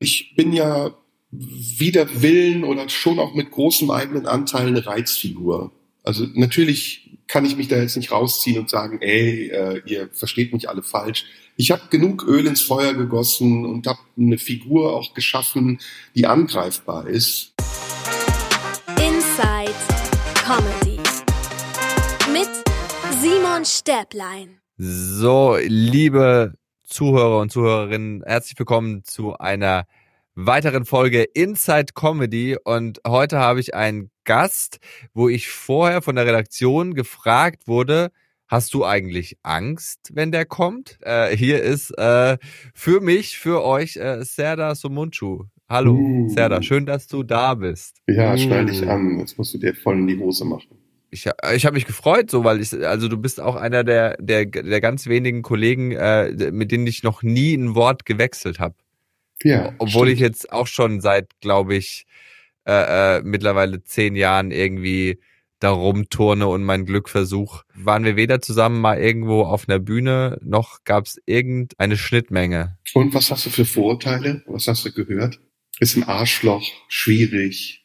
Ich bin ja wider Willen oder schon auch mit großem eigenen Anteil eine Reizfigur. Also natürlich kann ich mich da jetzt nicht rausziehen und sagen, ey, äh, ihr versteht mich alle falsch. Ich habe genug Öl ins Feuer gegossen und habe eine Figur auch geschaffen, die angreifbar ist. Inside Comedy mit Simon Stäblein. So, liebe Zuhörer und Zuhörerinnen, herzlich willkommen zu einer weiteren Folge Inside Comedy und heute habe ich einen Gast, wo ich vorher von der Redaktion gefragt wurde, hast du eigentlich Angst, wenn der kommt? Äh, hier ist äh, für mich, für euch äh, Serda Somunchu. Hallo, uh. Serda, schön, dass du da bist. Ja, schnall dich an, jetzt musst du dir voll in die Hose machen. Ich, ich habe mich gefreut, so weil ich, also du bist auch einer der der der ganz wenigen Kollegen, äh, mit denen ich noch nie ein Wort gewechselt habe. Ja. Obwohl stimmt. ich jetzt auch schon seit, glaube ich, äh, äh, mittlerweile zehn Jahren irgendwie da rumturne und mein Glück versuch. Waren wir weder zusammen mal irgendwo auf einer Bühne, noch gab es irgendeine Schnittmenge. Und was hast du für Vorurteile? Was hast du gehört? Ist ein Arschloch, schwierig.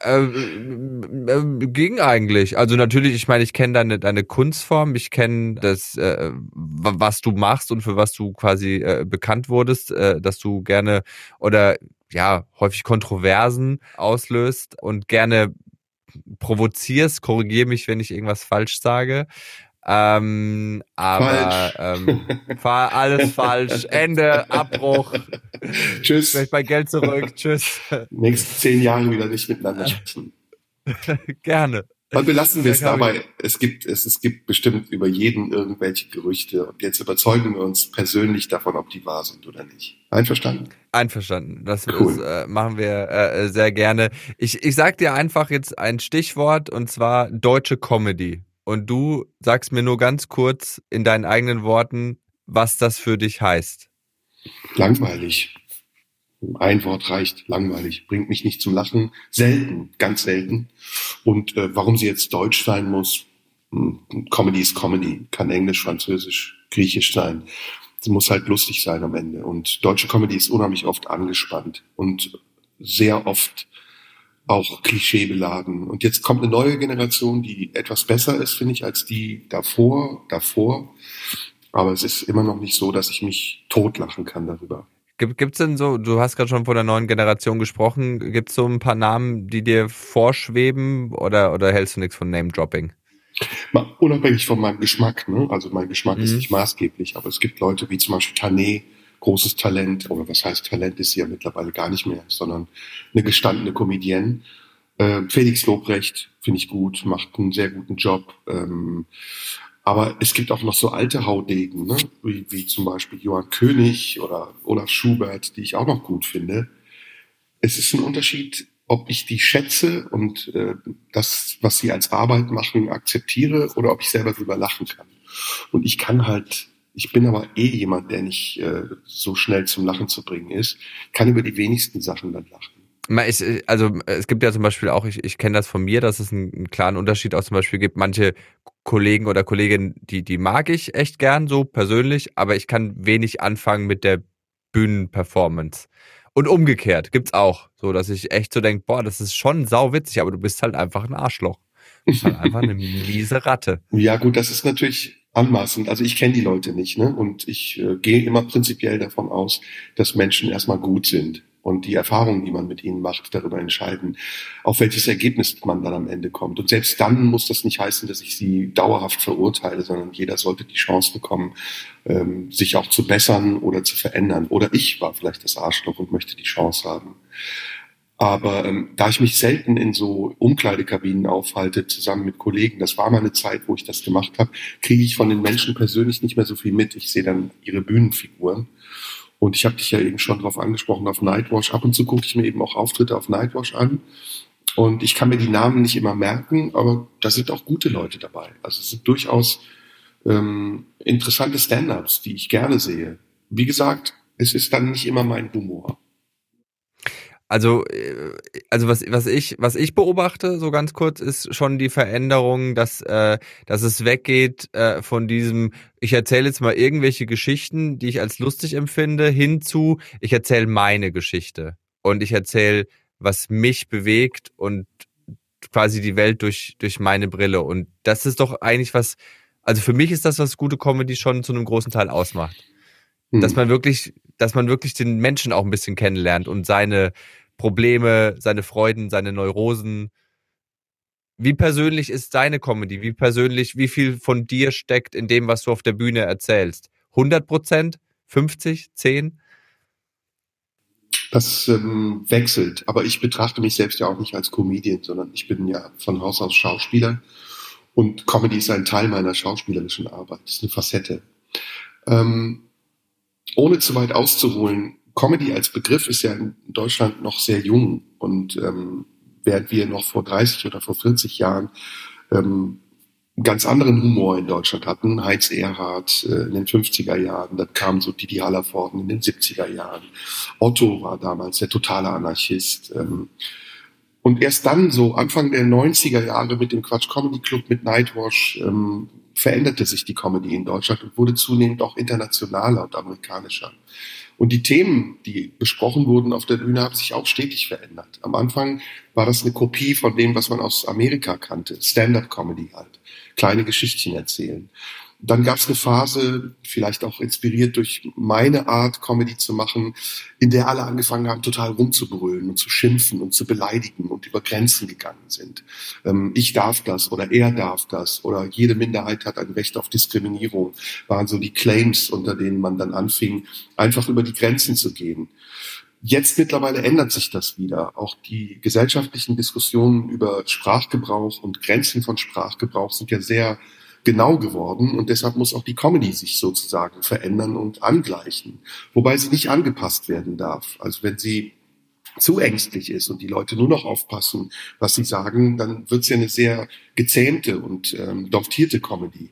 Äh, äh, ging eigentlich. Also natürlich, ich meine, ich kenne deine, deine Kunstform, ich kenne das, äh, was du machst und für was du quasi äh, bekannt wurdest, äh, dass du gerne oder ja, häufig Kontroversen auslöst und gerne provozierst, korrigiere mich, wenn ich irgendwas falsch sage. Ähm, aber ähm, fahr alles falsch. Ende, Abbruch. Tschüss. Vielleicht bei Geld zurück. Tschüss. Nächste zehn Jahre wieder nicht miteinander sprechen. Gerne. Dann belassen wir es dabei. Es gibt, es, es gibt bestimmt über jeden irgendwelche Gerüchte. Und jetzt überzeugen wir uns persönlich davon, ob die wahr sind oder nicht. Einverstanden? Einverstanden. Das cool. ist, äh, machen wir äh, sehr gerne. Ich, ich sag dir einfach jetzt ein Stichwort und zwar deutsche Comedy und du sagst mir nur ganz kurz in deinen eigenen Worten, was das für dich heißt. Langweilig. Ein Wort reicht, langweilig, bringt mich nicht zum Lachen, selten, ganz selten. Und äh, warum sie jetzt deutsch sein muss, hm, Comedy ist Comedy, kann Englisch, Französisch, Griechisch sein. Sie muss halt lustig sein am Ende. Und deutsche Comedy ist unheimlich oft angespannt und sehr oft auch klischeebeladen. Und jetzt kommt eine neue Generation, die etwas besser ist, finde ich, als die davor, davor. Aber es ist immer noch nicht so, dass ich mich totlachen kann darüber. Gibt es denn so, du hast gerade schon von der neuen Generation gesprochen, gibt es so ein paar Namen, die dir vorschweben oder, oder hältst du nichts von Name-Dropping? Unabhängig von meinem Geschmack, ne? also mein Geschmack mhm. ist nicht maßgeblich, aber es gibt Leute wie zum Beispiel Tané, großes Talent, oder was heißt Talent ist sie ja mittlerweile gar nicht mehr, sondern eine gestandene Comedienne. Äh, Felix Lobrecht finde ich gut, macht einen sehr guten Job. Ähm, aber es gibt auch noch so alte Haudegen, ne? wie, wie zum Beispiel Johann König oder Olaf Schubert, die ich auch noch gut finde. Es ist ein Unterschied, ob ich die schätze und äh, das, was sie als Arbeit machen, akzeptiere oder ob ich selber drüber lachen kann. Und ich kann halt ich bin aber eh jemand, der nicht äh, so schnell zum Lachen zu bringen ist. Kann über die wenigsten Sachen dann lachen. Also es gibt ja zum Beispiel auch, ich, ich kenne das von mir, dass es einen, einen klaren Unterschied auch zum Beispiel gibt. Manche Kollegen oder Kolleginnen, die, die mag ich echt gern so persönlich, aber ich kann wenig anfangen mit der Bühnenperformance. Und umgekehrt gibt's auch, so dass ich echt so denke, boah, das ist schon sauwitzig, aber du bist halt einfach ein Arschloch. Du bist halt einfach eine miese Ratte. Ja gut, das ist natürlich anmaßend. Also ich kenne die Leute nicht, ne? Und ich äh, gehe immer prinzipiell davon aus, dass Menschen erstmal gut sind und die Erfahrungen, die man mit ihnen macht, darüber entscheiden, auf welches Ergebnis man dann am Ende kommt. Und selbst dann muss das nicht heißen, dass ich sie dauerhaft verurteile, sondern jeder sollte die Chance bekommen, ähm, sich auch zu bessern oder zu verändern. Oder ich war vielleicht das Arschloch und möchte die Chance haben. Aber ähm, da ich mich selten in so Umkleidekabinen aufhalte, zusammen mit Kollegen, das war mal eine Zeit, wo ich das gemacht habe, kriege ich von den Menschen persönlich nicht mehr so viel mit. Ich sehe dann ihre Bühnenfiguren. Und ich habe dich ja eben schon darauf angesprochen, auf Nightwash. Ab und zu gucke ich mir eben auch Auftritte auf Nightwash an. Und ich kann mir die Namen nicht immer merken, aber da sind auch gute Leute dabei. Also es sind durchaus ähm, interessante Stand-ups, die ich gerne sehe. Wie gesagt, es ist dann nicht immer mein Humor. Also, äh, also was, was ich, was ich beobachte, so ganz kurz, ist schon die Veränderung, dass, äh, dass es weggeht äh, von diesem, ich erzähle jetzt mal irgendwelche Geschichten, die ich als lustig empfinde, hinzu, ich erzähle meine Geschichte. Und ich erzähle, was mich bewegt und quasi die Welt durch, durch meine Brille. Und das ist doch eigentlich was, also für mich ist das, was gute Comedy schon zu einem großen Teil ausmacht. Hm. Dass man wirklich, dass man wirklich den Menschen auch ein bisschen kennenlernt und seine, Probleme, seine Freuden, seine Neurosen. Wie persönlich ist deine Comedy? Wie persönlich, wie viel von dir steckt in dem, was du auf der Bühne erzählst? 100 Prozent? 50? 10? Das ähm, wechselt, aber ich betrachte mich selbst ja auch nicht als Comedian, sondern ich bin ja von Haus aus Schauspieler und Comedy ist ein Teil meiner schauspielerischen Arbeit, das ist eine Facette. Ähm, ohne zu weit auszuholen, Comedy als Begriff ist ja in Deutschland noch sehr jung und ähm, während wir noch vor 30 oder vor 40 Jahren ähm, ganz anderen Humor in Deutschland hatten, Heinz Erhardt äh, in den 50er Jahren, dann kam so Didi Hallervorden in den 70er Jahren, Otto war damals der totale Anarchist. Ähm, und erst dann, so Anfang der 90er Jahre mit dem Quatsch Comedy Club, mit Nightwash, ähm, veränderte sich die Comedy in Deutschland und wurde zunehmend auch internationaler und amerikanischer. Und die Themen, die besprochen wurden auf der Bühne, haben sich auch stetig verändert. Am Anfang war das eine Kopie von dem, was man aus Amerika kannte. Stand-up-Comedy halt. Kleine Geschichtchen erzählen. Dann gab es eine Phase, vielleicht auch inspiriert durch meine Art, Comedy zu machen, in der alle angefangen haben, total rumzubrüllen und zu schimpfen und zu beleidigen und über Grenzen gegangen sind. Ähm, ich darf das oder er darf das oder jede Minderheit hat ein Recht auf Diskriminierung, waren so die Claims, unter denen man dann anfing, einfach über die Grenzen zu gehen. Jetzt mittlerweile ändert sich das wieder. Auch die gesellschaftlichen Diskussionen über Sprachgebrauch und Grenzen von Sprachgebrauch sind ja sehr genau geworden und deshalb muss auch die Comedy sich sozusagen verändern und angleichen, wobei sie nicht angepasst werden darf. Also wenn sie zu ängstlich ist und die Leute nur noch aufpassen, was sie sagen, dann wird es ja eine sehr gezähmte und ähm, domptierte Comedy.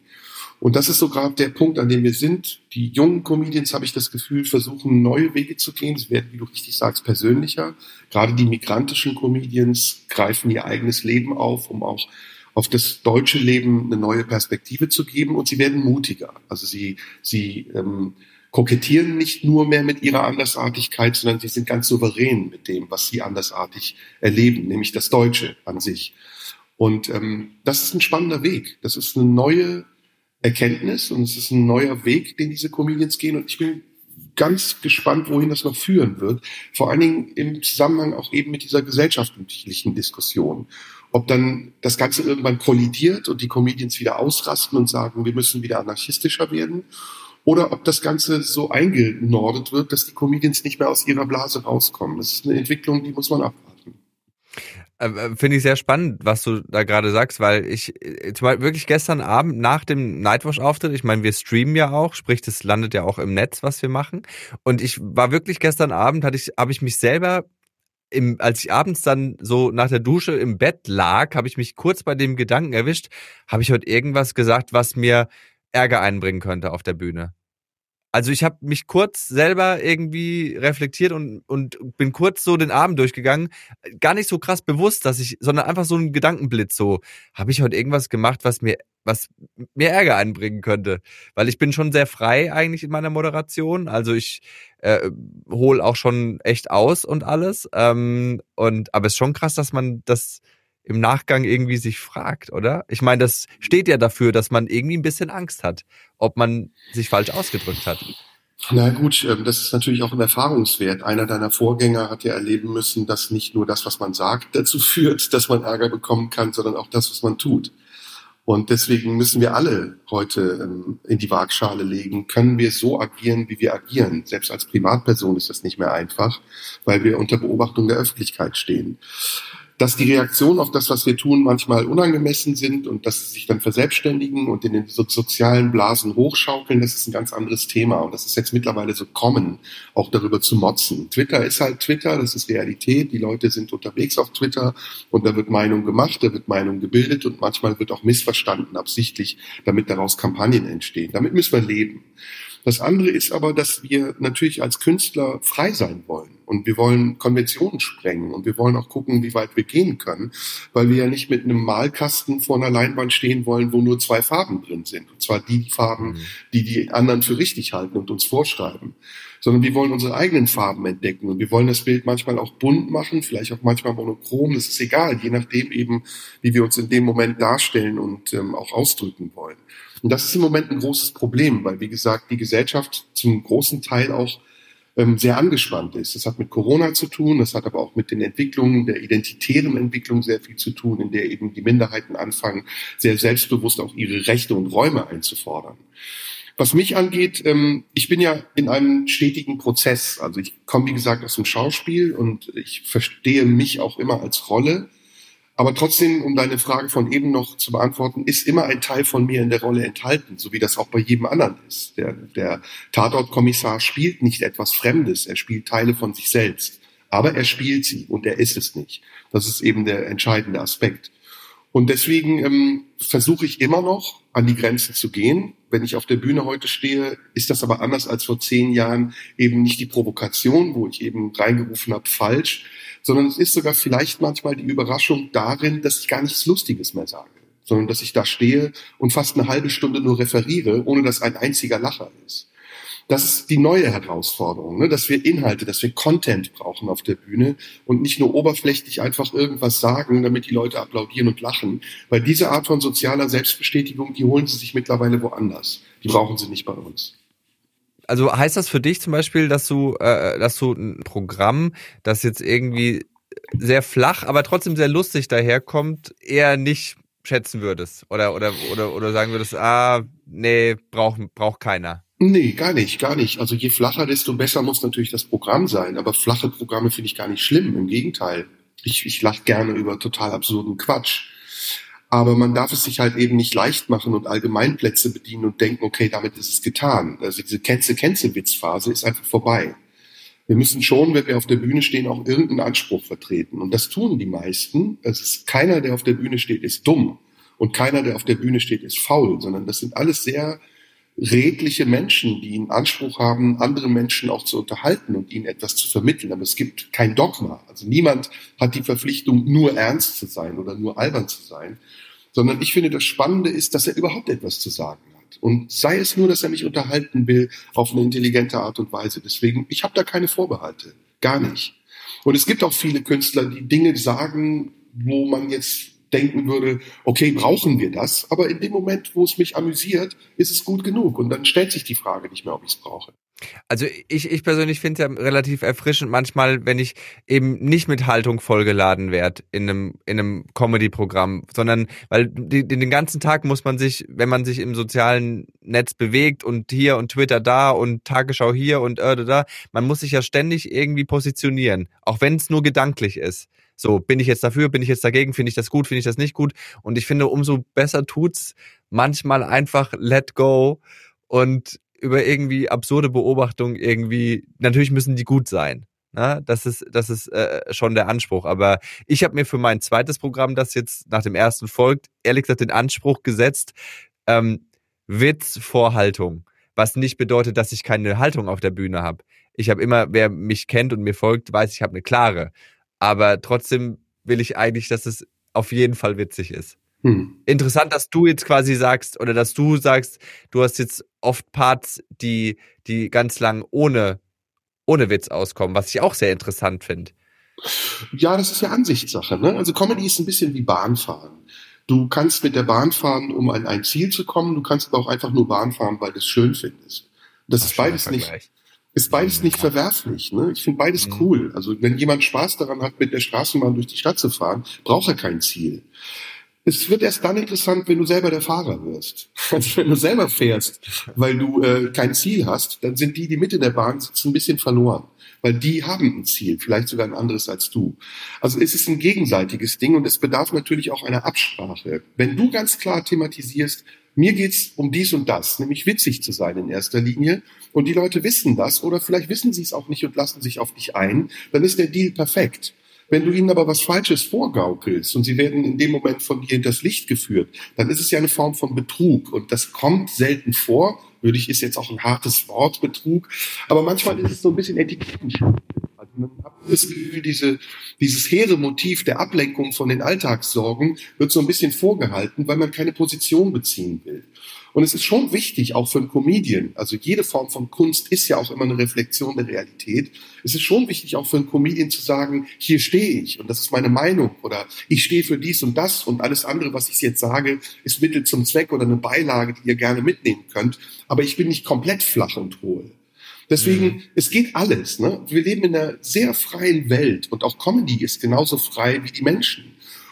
Und das ist so gerade der Punkt, an dem wir sind. Die jungen Comedians, habe ich das Gefühl, versuchen neue Wege zu gehen. Sie werden, wie du richtig sagst, persönlicher. Gerade die migrantischen Comedians greifen ihr eigenes Leben auf, um auch auf das deutsche Leben eine neue Perspektive zu geben und sie werden mutiger. Also sie, sie ähm, kokettieren nicht nur mehr mit ihrer Andersartigkeit, sondern sie sind ganz souverän mit dem, was sie andersartig erleben, nämlich das Deutsche an sich. Und ähm, das ist ein spannender Weg. Das ist eine neue Erkenntnis und es ist ein neuer Weg, den diese Comedians gehen. Und ich bin ganz gespannt, wohin das noch führen wird. Vor allen Dingen im Zusammenhang auch eben mit dieser gesellschaftlichen Diskussion ob dann das Ganze irgendwann kollidiert und die Comedians wieder ausrasten und sagen, wir müssen wieder anarchistischer werden, oder ob das Ganze so eingenordet wird, dass die Comedians nicht mehr aus ihrer Blase rauskommen. Das ist eine Entwicklung, die muss man abwarten. Ähm, äh, finde ich sehr spannend, was du da gerade sagst, weil ich äh, zum Beispiel wirklich gestern Abend nach dem Nightwash-Auftritt, ich meine, wir streamen ja auch, sprich, das landet ja auch im Netz, was wir machen. Und ich war wirklich gestern Abend, hatte ich, habe ich mich selber im, als ich abends dann so nach der Dusche im Bett lag, habe ich mich kurz bei dem Gedanken erwischt, habe ich heute irgendwas gesagt, was mir Ärger einbringen könnte auf der Bühne. Also ich habe mich kurz selber irgendwie reflektiert und, und bin kurz so den Abend durchgegangen. Gar nicht so krass bewusst, dass ich, sondern einfach so ein Gedankenblitz so, habe ich heute irgendwas gemacht, was mir was mir Ärger einbringen könnte. Weil ich bin schon sehr frei eigentlich in meiner Moderation. Also ich äh, hole auch schon echt aus und alles. Ähm, und aber es ist schon krass, dass man das im Nachgang irgendwie sich fragt, oder? Ich meine, das steht ja dafür, dass man irgendwie ein bisschen Angst hat, ob man sich falsch ausgedrückt hat. Na gut, ähm, das ist natürlich auch ein Erfahrungswert. Einer deiner Vorgänger hat ja erleben müssen, dass nicht nur das, was man sagt, dazu führt, dass man Ärger bekommen kann, sondern auch das, was man tut. Und deswegen müssen wir alle heute ähm, in die Waagschale legen, können wir so agieren, wie wir agieren. Selbst als Privatperson ist das nicht mehr einfach, weil wir unter Beobachtung der Öffentlichkeit stehen dass die Reaktionen auf das, was wir tun, manchmal unangemessen sind und dass sie sich dann verselbstständigen und in den so sozialen Blasen hochschaukeln, das ist ein ganz anderes Thema. Und das ist jetzt mittlerweile so kommen, auch darüber zu motzen. Twitter ist halt Twitter, das ist Realität. Die Leute sind unterwegs auf Twitter und da wird Meinung gemacht, da wird Meinung gebildet und manchmal wird auch missverstanden, absichtlich, damit daraus Kampagnen entstehen. Damit müssen wir leben. Das andere ist aber, dass wir natürlich als Künstler frei sein wollen. Und wir wollen Konventionen sprengen und wir wollen auch gucken, wie weit wir gehen können, weil wir ja nicht mit einem Malkasten vor einer Leinwand stehen wollen, wo nur zwei Farben drin sind. Und zwar die Farben, mhm. die die anderen für richtig halten und uns vorschreiben. Sondern wir wollen unsere eigenen Farben entdecken und wir wollen das Bild manchmal auch bunt machen, vielleicht auch manchmal monochrom, das ist egal, je nachdem eben, wie wir uns in dem Moment darstellen und ähm, auch ausdrücken wollen. Und das ist im Moment ein großes Problem, weil, wie gesagt, die Gesellschaft zum großen Teil auch ähm, sehr angespannt ist. Das hat mit Corona zu tun, das hat aber auch mit den Entwicklungen der identitären Entwicklung sehr viel zu tun, in der eben die Minderheiten anfangen, sehr selbstbewusst auch ihre Rechte und Räume einzufordern. Was mich angeht, ähm, ich bin ja in einem stetigen Prozess. Also ich komme, wie gesagt, aus dem Schauspiel und ich verstehe mich auch immer als Rolle. Aber trotzdem, um deine Frage von eben noch zu beantworten, ist immer ein Teil von mir in der Rolle enthalten, so wie das auch bei jedem anderen ist. Der, der Tatortkommissar spielt nicht etwas Fremdes, er spielt Teile von sich selbst. Aber er spielt sie und er ist es nicht. Das ist eben der entscheidende Aspekt. Und deswegen ähm, versuche ich immer noch an die Grenzen zu gehen. Wenn ich auf der Bühne heute stehe, ist das aber anders als vor zehn Jahren eben nicht die Provokation, wo ich eben reingerufen habe, falsch, sondern es ist sogar vielleicht manchmal die Überraschung darin, dass ich gar nichts Lustiges mehr sage, sondern dass ich da stehe und fast eine halbe Stunde nur referiere, ohne dass ein einziger Lacher ist. Das ist die neue Herausforderung, ne? dass wir Inhalte, dass wir Content brauchen auf der Bühne und nicht nur oberflächlich einfach irgendwas sagen, damit die Leute applaudieren und lachen. Weil diese Art von sozialer Selbstbestätigung, die holen sie sich mittlerweile woanders. Die brauchen sie nicht bei uns also heißt das für dich zum Beispiel, dass du, äh, dass du ein Programm, das jetzt irgendwie sehr flach, aber trotzdem sehr lustig daherkommt, eher nicht schätzen würdest? Oder, oder, oder, oder sagen würdest, ah, nee, braucht braucht keiner? Nee, gar nicht, gar nicht. Also je flacher, desto besser muss natürlich das Programm sein. Aber flache Programme finde ich gar nicht schlimm. Im Gegenteil. Ich, ich lache gerne über total absurden Quatsch. Aber man darf es sich halt eben nicht leicht machen und Allgemeinplätze bedienen und denken, okay, damit ist es getan. Also diese Kenze-Kenze-Witzphase ist einfach vorbei. Wir müssen schon, wenn wir auf der Bühne stehen, auch irgendeinen Anspruch vertreten. Und das tun die meisten. Es ist keiner, der auf der Bühne steht, ist dumm. Und keiner, der auf der Bühne steht, ist faul, sondern das sind alles sehr redliche Menschen, die einen Anspruch haben, andere Menschen auch zu unterhalten und ihnen etwas zu vermitteln. Aber es gibt kein Dogma. Also niemand hat die Verpflichtung, nur ernst zu sein oder nur albern zu sein, sondern ich finde, das Spannende ist, dass er überhaupt etwas zu sagen hat. Und sei es nur, dass er mich unterhalten will auf eine intelligente Art und Weise. Deswegen, ich habe da keine Vorbehalte. Gar nicht. Und es gibt auch viele Künstler, die Dinge sagen, wo man jetzt denken würde, okay, brauchen wir das? Aber in dem Moment, wo es mich amüsiert, ist es gut genug. Und dann stellt sich die Frage nicht mehr, ob ich es brauche. Also ich, ich persönlich finde es ja relativ erfrischend manchmal, wenn ich eben nicht mit Haltung vollgeladen werde in einem, in einem Comedy-Programm, sondern weil die, den ganzen Tag muss man sich, wenn man sich im sozialen Netz bewegt und hier und Twitter da und Tagesschau hier und äh, da, man muss sich ja ständig irgendwie positionieren, auch wenn es nur gedanklich ist. So, bin ich jetzt dafür, bin ich jetzt dagegen, finde ich das gut, finde ich das nicht gut? Und ich finde, umso besser tut's manchmal einfach let go und über irgendwie absurde Beobachtungen irgendwie, natürlich müssen die gut sein. Na, ne? das ist, das ist äh, schon der Anspruch. Aber ich habe mir für mein zweites Programm, das jetzt nach dem ersten folgt, ehrlich gesagt den Anspruch gesetzt, ähm, Witz vor Haltung. Was nicht bedeutet, dass ich keine Haltung auf der Bühne habe. Ich habe immer, wer mich kennt und mir folgt, weiß, ich habe eine klare aber trotzdem will ich eigentlich, dass es auf jeden Fall witzig ist. Hm. Interessant, dass du jetzt quasi sagst oder dass du sagst, du hast jetzt oft Parts, die, die ganz lang ohne, ohne Witz auskommen, was ich auch sehr interessant finde. Ja, das ist ja Ansichtssache. Ne? Also Comedy ist ein bisschen wie Bahnfahren. Du kannst mit der Bahn fahren, um an ein Ziel zu kommen. Du kannst aber auch einfach nur Bahn fahren, weil du es schön findest. Das Ach, ist beides nicht ist beides nicht verwerflich. Ne? Ich finde beides mhm. cool. Also wenn jemand Spaß daran hat, mit der Straßenbahn durch die Stadt zu fahren, braucht er kein Ziel. Es wird erst dann interessant, wenn du selber der Fahrer wirst. Also wenn du selber fährst, weil du äh, kein Ziel hast, dann sind die, die Mitte der Bahn sitzen, ein bisschen verloren. Weil die haben ein Ziel, vielleicht sogar ein anderes als du. Also es ist ein gegenseitiges Ding und es bedarf natürlich auch einer Absprache. Wenn du ganz klar thematisierst, mir geht's um dies und das, nämlich witzig zu sein in erster Linie. Und die Leute wissen das oder vielleicht wissen sie es auch nicht und lassen sich auf dich ein. Dann ist der Deal perfekt. Wenn du ihnen aber was Falsches vorgaukelst und sie werden in dem Moment von dir hinters Licht geführt, dann ist es ja eine Form von Betrug und das kommt selten vor. Würde ich ist jetzt auch ein hartes Wort Betrug, aber manchmal ist es so ein bisschen Etikettenspiel. Man hat das Gefühl, diese, dieses hehre Motiv der Ablenkung von den Alltagssorgen wird so ein bisschen vorgehalten, weil man keine Position beziehen will. Und es ist schon wichtig, auch für einen Comedian, also jede Form von Kunst ist ja auch immer eine Reflexion der Realität. Es ist schon wichtig, auch für einen Comedian zu sagen, hier stehe ich und das ist meine Meinung oder ich stehe für dies und das und alles andere, was ich jetzt sage, ist Mittel zum Zweck oder eine Beilage, die ihr gerne mitnehmen könnt. Aber ich bin nicht komplett flach und hohl. Deswegen, mhm. es geht alles. Ne? Wir leben in einer sehr freien Welt und auch Comedy ist genauso frei wie die Menschen.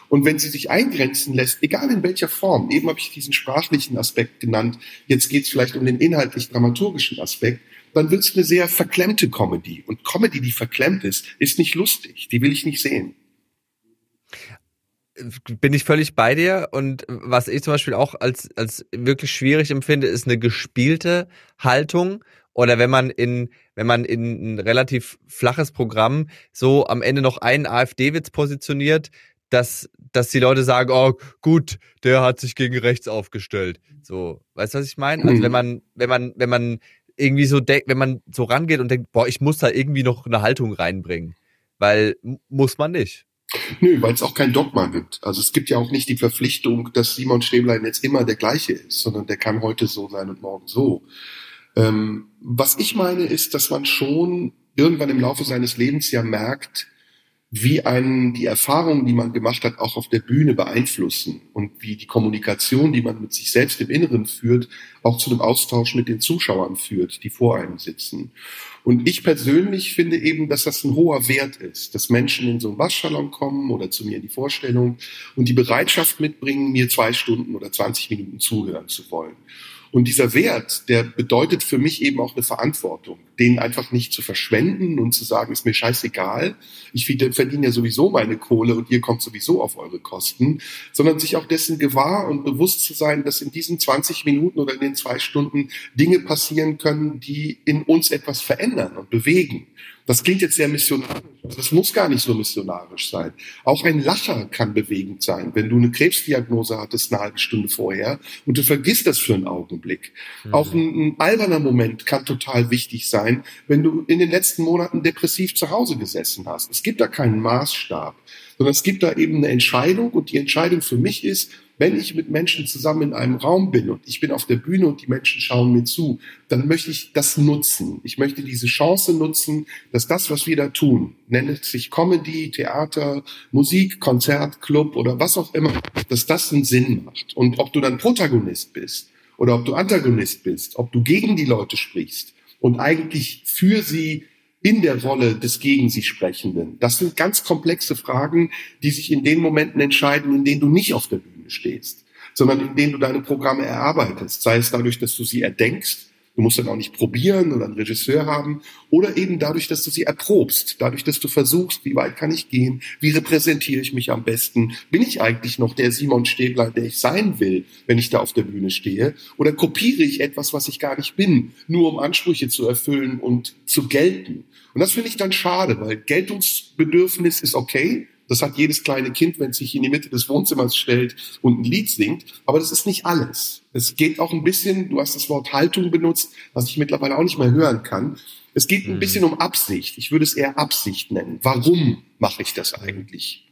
Und wenn sie sich eingrenzen lässt, egal in welcher Form, eben habe ich diesen sprachlichen Aspekt genannt, jetzt geht es vielleicht um den inhaltlich-dramaturgischen Aspekt, dann wird es eine sehr verklemmte Comedy. Und Comedy, die verklemmt ist, ist nicht lustig. Die will ich nicht sehen bin ich völlig bei dir und was ich zum Beispiel auch als, als wirklich schwierig empfinde, ist eine gespielte Haltung oder wenn man in, wenn man in ein relativ flaches Programm so am Ende noch einen AfD-Witz positioniert, dass, dass die Leute sagen, oh, gut, der hat sich gegen rechts aufgestellt. So, weißt du, was ich meine? Also wenn mhm. man, wenn man, wenn man irgendwie so denkt, wenn man so rangeht und denkt, boah, ich muss da irgendwie noch eine Haltung reinbringen. Weil muss man nicht. Nö, weil es auch kein Dogma gibt. Also es gibt ja auch nicht die Verpflichtung, dass Simon Stäblein jetzt immer der gleiche ist, sondern der kann heute so sein und morgen so. Ähm, was ich meine ist, dass man schon irgendwann im Laufe seines Lebens ja merkt, wie einen die Erfahrungen, die man gemacht hat, auch auf der Bühne beeinflussen und wie die Kommunikation, die man mit sich selbst im Inneren führt, auch zu einem Austausch mit den Zuschauern führt, die vor einem sitzen. Und ich persönlich finde eben, dass das ein hoher Wert ist, dass Menschen in so einen Waschsalon kommen oder zu mir in die Vorstellung und die Bereitschaft mitbringen, mir zwei Stunden oder 20 Minuten zuhören zu wollen. Und dieser Wert, der bedeutet für mich eben auch eine Verantwortung, den einfach nicht zu verschwenden und zu sagen, ist mir scheißegal, ich verdiene ja sowieso meine Kohle und ihr kommt sowieso auf eure Kosten, sondern sich auch dessen gewahr und bewusst zu sein, dass in diesen 20 Minuten oder in den zwei Stunden Dinge passieren können, die in uns etwas verändern und bewegen. Das klingt jetzt sehr missionarisch. Das muss gar nicht so missionarisch sein. Auch ein Lacher kann bewegend sein. Wenn du eine Krebsdiagnose hattest eine halbe Stunde vorher und du vergisst das für einen Augenblick. Mhm. Auch ein, ein alberner Moment kann total wichtig sein, wenn du in den letzten Monaten depressiv zu Hause gesessen hast. Es gibt da keinen Maßstab, sondern es gibt da eben eine Entscheidung und die Entscheidung für mich ist, wenn ich mit Menschen zusammen in einem Raum bin und ich bin auf der Bühne und die Menschen schauen mir zu, dann möchte ich das nutzen. Ich möchte diese Chance nutzen, dass das, was wir da tun, nennt sich Comedy, Theater, Musik, Konzert, Club oder was auch immer, dass das einen Sinn macht. Und ob du dann Protagonist bist oder ob du Antagonist bist, ob du gegen die Leute sprichst und eigentlich für sie in der Rolle des gegen sie Sprechenden. Das sind ganz komplexe Fragen, die sich in den Momenten entscheiden, in denen du nicht auf der Bühne stehst, sondern in denen du deine Programme erarbeitest, sei es dadurch, dass du sie erdenkst, Du musst dann auch nicht probieren oder einen Regisseur haben. Oder eben dadurch, dass du sie erprobst. Dadurch, dass du versuchst, wie weit kann ich gehen? Wie repräsentiere ich mich am besten? Bin ich eigentlich noch der Simon Stäbler, der ich sein will, wenn ich da auf der Bühne stehe? Oder kopiere ich etwas, was ich gar nicht bin, nur um Ansprüche zu erfüllen und zu gelten? Und das finde ich dann schade, weil Geltungsbedürfnis ist okay. Das hat jedes kleine Kind, wenn es sich in die Mitte des Wohnzimmers stellt und ein Lied singt. Aber das ist nicht alles. Es geht auch ein bisschen, du hast das Wort Haltung benutzt, was ich mittlerweile auch nicht mehr hören kann. Es geht ein mhm. bisschen um Absicht. Ich würde es eher Absicht nennen. Warum mache ich das eigentlich?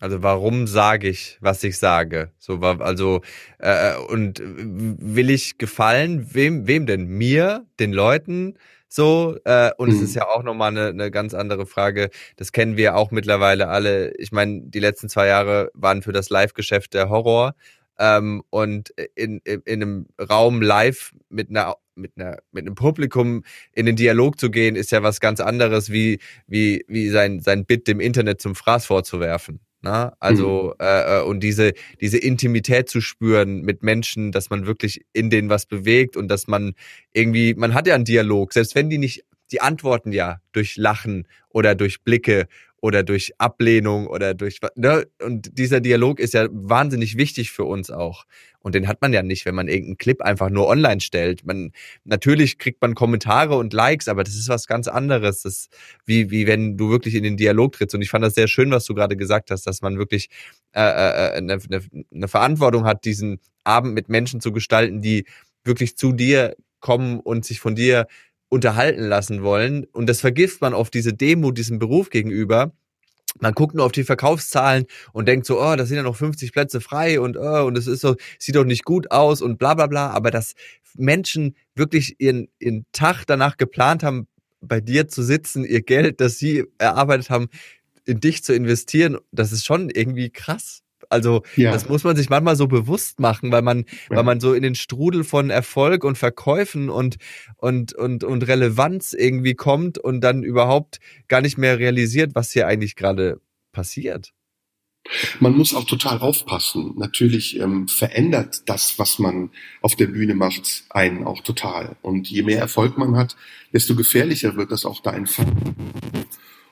Also warum sage ich, was ich sage? So also äh, und will ich gefallen? Wem wem denn? Mir, den Leuten? So, äh, und mhm. es ist mhm. ja auch nochmal eine, eine ganz andere Frage. Das kennen wir auch mittlerweile alle. Ich meine, die letzten zwei Jahre waren für das Live-Geschäft der Horror. Ähm, und in, in, in einem Raum live mit einer mit einer mit einem Publikum in den Dialog zu gehen, ist ja was ganz anderes, wie wie wie sein sein Bit dem Internet zum Fraß vorzuwerfen. Na, also mhm. äh, äh, und diese diese Intimität zu spüren mit Menschen, dass man wirklich in denen was bewegt und dass man irgendwie, man hat ja einen Dialog, selbst wenn die nicht, die antworten ja durch Lachen oder durch Blicke oder durch Ablehnung oder durch ne? und dieser Dialog ist ja wahnsinnig wichtig für uns auch und den hat man ja nicht, wenn man irgendeinen Clip einfach nur online stellt. Man natürlich kriegt man Kommentare und Likes, aber das ist was ganz anderes. Das ist wie wie wenn du wirklich in den Dialog trittst und ich fand das sehr schön, was du gerade gesagt hast, dass man wirklich äh, äh, eine, eine, eine Verantwortung hat, diesen Abend mit Menschen zu gestalten, die wirklich zu dir kommen und sich von dir unterhalten lassen wollen. Und das vergisst man auf diese Demo, diesem Beruf gegenüber. Man guckt nur auf die Verkaufszahlen und denkt so, oh, da sind ja noch 50 Plätze frei und oh, und es ist so, sieht doch nicht gut aus und bla bla bla. Aber dass Menschen wirklich ihren, ihren Tag danach geplant haben, bei dir zu sitzen, ihr Geld, das sie erarbeitet haben, in dich zu investieren, das ist schon irgendwie krass. Also ja. das muss man sich manchmal so bewusst machen, weil man, ja. weil man so in den Strudel von Erfolg und Verkäufen und, und, und, und Relevanz irgendwie kommt und dann überhaupt gar nicht mehr realisiert, was hier eigentlich gerade passiert. Man muss auch total aufpassen. Natürlich ähm, verändert das, was man auf der Bühne macht, einen auch total. Und je mehr Erfolg man hat, desto gefährlicher wird das auch da Fall.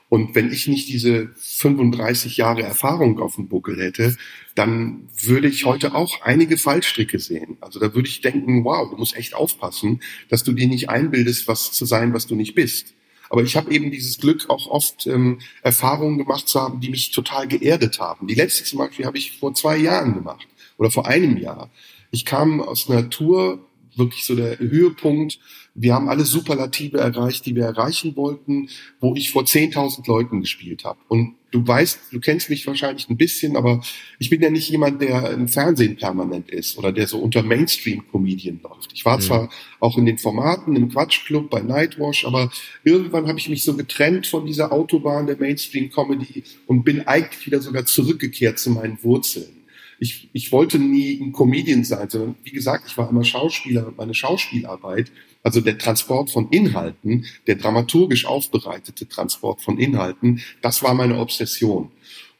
Und wenn ich nicht diese 35 Jahre Erfahrung auf dem Buckel hätte, dann würde ich heute auch einige Fallstricke sehen. Also da würde ich denken, wow, du musst echt aufpassen, dass du dir nicht einbildest, was zu sein, was du nicht bist. Aber ich habe eben dieses Glück, auch oft ähm, Erfahrungen gemacht zu haben, die mich total geerdet haben. Die letzte zum Beispiel habe ich vor zwei Jahren gemacht oder vor einem Jahr. Ich kam aus einer Tour wirklich so der Höhepunkt. Wir haben alle Superlative erreicht, die wir erreichen wollten, wo ich vor 10.000 Leuten gespielt habe. Und du weißt, du kennst mich wahrscheinlich ein bisschen, aber ich bin ja nicht jemand, der im Fernsehen permanent ist oder der so unter Mainstream-Comedian läuft. Ich war mhm. zwar auch in den Formaten, im Quatschclub, bei Nightwash, aber irgendwann habe ich mich so getrennt von dieser Autobahn der Mainstream-Comedy und bin eigentlich wieder sogar zurückgekehrt zu meinen Wurzeln ich, ich wollte nie ein Comedian sein, sondern wie gesagt, ich war immer Schauspieler und meine Schauspielarbeit, also der Transport von Inhalten, der dramaturgisch aufbereitete Transport von Inhalten, das war meine Obsession.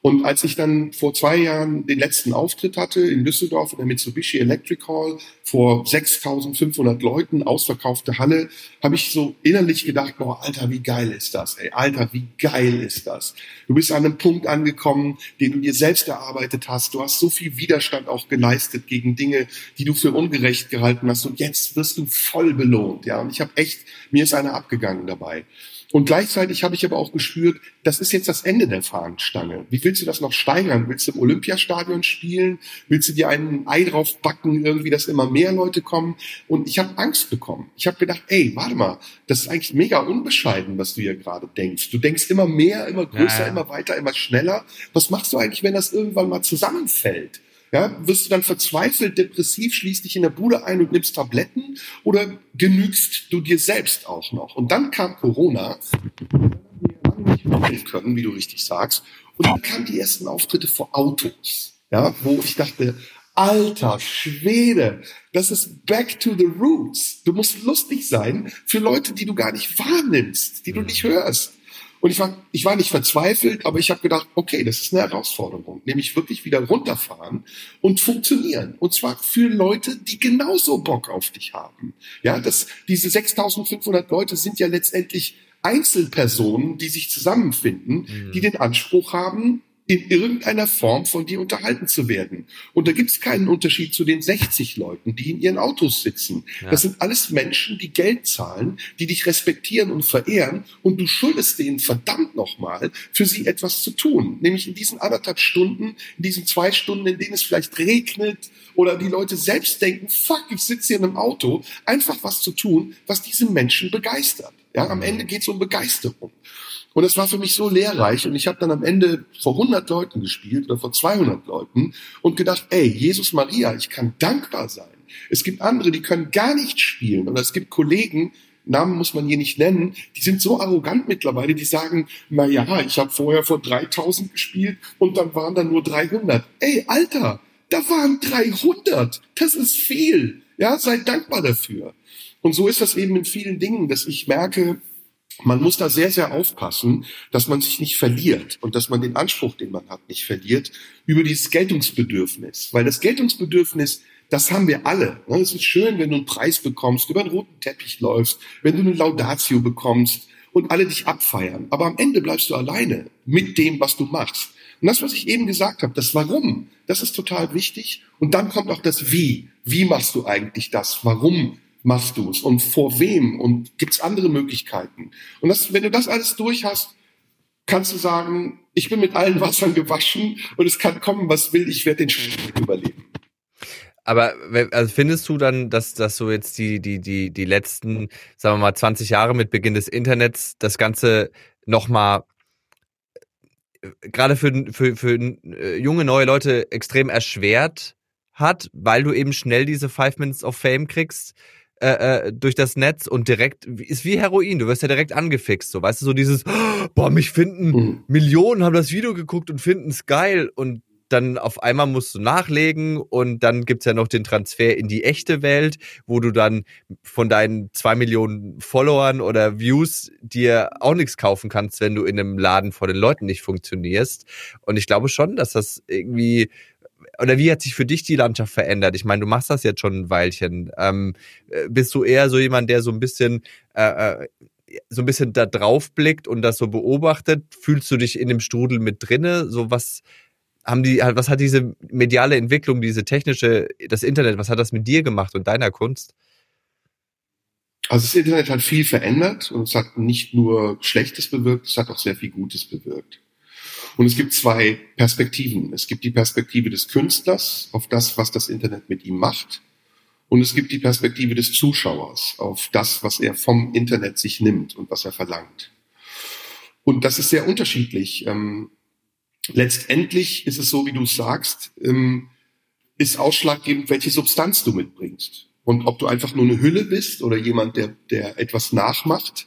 Und als ich dann vor zwei Jahren den letzten Auftritt hatte in Düsseldorf in der Mitsubishi Electric Hall vor 6500 Leuten, ausverkaufte Halle, habe ich so innerlich gedacht, boah, Alter, wie geil ist das, ey, Alter, wie geil ist das. Du bist an einem Punkt angekommen, den du dir selbst erarbeitet hast. Du hast so viel Widerstand auch geleistet gegen Dinge, die du für ungerecht gehalten hast. Und jetzt wirst du voll belohnt, ja. Und ich habe echt, mir ist einer abgegangen dabei. Und gleichzeitig habe ich aber auch gespürt, das ist jetzt das Ende der Fahnenstange. Wie willst du das noch steigern? Willst du im Olympiastadion spielen? Willst du dir einen Ei drauf backen, irgendwie, dass immer mehr Leute kommen? Und ich habe Angst bekommen. Ich habe gedacht, ey, warte mal, das ist eigentlich mega unbescheiden, was du hier gerade denkst. Du denkst immer mehr, immer größer, ja. immer weiter, immer schneller. Was machst du eigentlich, wenn das irgendwann mal zusammenfällt? Ja, wirst du dann verzweifelt, depressiv, schließt dich in der Bude ein und nimmst Tabletten oder genügst du dir selbst auch noch? Und dann kam Corona, können, wie du richtig sagst, und dann kamen die ersten Auftritte vor Autos, ja, wo ich dachte, Alter Schwede, das ist back to the roots. Du musst lustig sein für Leute, die du gar nicht wahrnimmst, die du nicht hörst. Und ich war, ich war nicht verzweifelt, aber ich habe gedacht, okay, das ist eine Herausforderung, nämlich wirklich wieder runterfahren und funktionieren. Und zwar für Leute, die genauso Bock auf dich haben. Ja, das, diese 6500 Leute sind ja letztendlich Einzelpersonen, die sich zusammenfinden, mhm. die den Anspruch haben, in irgendeiner Form von dir unterhalten zu werden. Und da gibt es keinen Unterschied zu den 60 Leuten, die in ihren Autos sitzen. Ja. Das sind alles Menschen, die Geld zahlen, die dich respektieren und verehren und du schuldest denen verdammt nochmal, für sie etwas zu tun. Nämlich in diesen anderthalb Stunden, in diesen zwei Stunden, in denen es vielleicht regnet oder die Leute selbst denken, fuck, ich sitze hier in einem Auto, einfach was zu tun, was diese Menschen begeistert. Ja, am Ende geht es um Begeisterung. Und es war für mich so lehrreich und ich habe dann am Ende vor 100 Leuten gespielt oder vor 200 Leuten und gedacht, ey, Jesus Maria, ich kann dankbar sein. Es gibt andere, die können gar nicht spielen oder es gibt Kollegen, Namen muss man hier nicht nennen, die sind so arrogant mittlerweile, die sagen, na ja, ich habe vorher vor 3000 gespielt und dann waren da nur 300. Ey, Alter, da waren 300. Das ist viel. Ja, seid dankbar dafür. Und so ist das eben in vielen Dingen, dass ich merke, man muss da sehr, sehr aufpassen, dass man sich nicht verliert und dass man den Anspruch, den man hat, nicht verliert über dieses Geltungsbedürfnis. Weil das Geltungsbedürfnis, das haben wir alle. Es ist schön, wenn du einen Preis bekommst, über einen roten Teppich läufst, wenn du eine Laudatio bekommst und alle dich abfeiern. Aber am Ende bleibst du alleine mit dem, was du machst. Und das, was ich eben gesagt habe, das Warum, das ist total wichtig. Und dann kommt auch das Wie. Wie machst du eigentlich das? Warum machst du es? Und vor wem? Und gibt es andere Möglichkeiten? Und das, wenn du das alles durch hast, kannst du sagen, ich bin mit allen Wassern gewaschen und es kann kommen, was will, ich werde den Schritt überleben. Aber also findest du dann, dass, dass so jetzt die, die, die, die letzten, sagen wir mal, 20 Jahre mit Beginn des Internets das Ganze nochmal äh, gerade für, für, für äh, junge, neue Leute extrem erschwert hat, weil du eben schnell diese Five Minutes of Fame kriegst, äh, äh, durch das Netz und direkt ist wie Heroin. Du wirst ja direkt angefixt, so weißt du so dieses, boah, mich finden mhm. Millionen haben das Video geguckt und finden es geil und dann auf einmal musst du nachlegen und dann gibt's ja noch den Transfer in die echte Welt, wo du dann von deinen zwei Millionen Followern oder Views dir auch nichts kaufen kannst, wenn du in einem Laden vor den Leuten nicht funktionierst. Und ich glaube schon, dass das irgendwie oder wie hat sich für dich die Landschaft verändert? Ich meine, du machst das jetzt schon ein Weilchen. Ähm, äh, bist du eher so jemand, der so ein bisschen äh, äh, so ein bisschen da drauf blickt und das so beobachtet? Fühlst du dich in dem Strudel mit drinne? So was haben die, was hat diese mediale Entwicklung, diese technische, das Internet, was hat das mit dir gemacht und deiner Kunst? Also das Internet hat viel verändert und es hat nicht nur Schlechtes bewirkt, es hat auch sehr viel Gutes bewirkt. Und es gibt zwei Perspektiven. Es gibt die Perspektive des Künstlers auf das, was das Internet mit ihm macht. Und es gibt die Perspektive des Zuschauers auf das, was er vom Internet sich nimmt und was er verlangt. Und das ist sehr unterschiedlich. Ähm, letztendlich ist es so, wie du es sagst, ähm, ist ausschlaggebend, welche Substanz du mitbringst. Und ob du einfach nur eine Hülle bist oder jemand, der, der etwas nachmacht,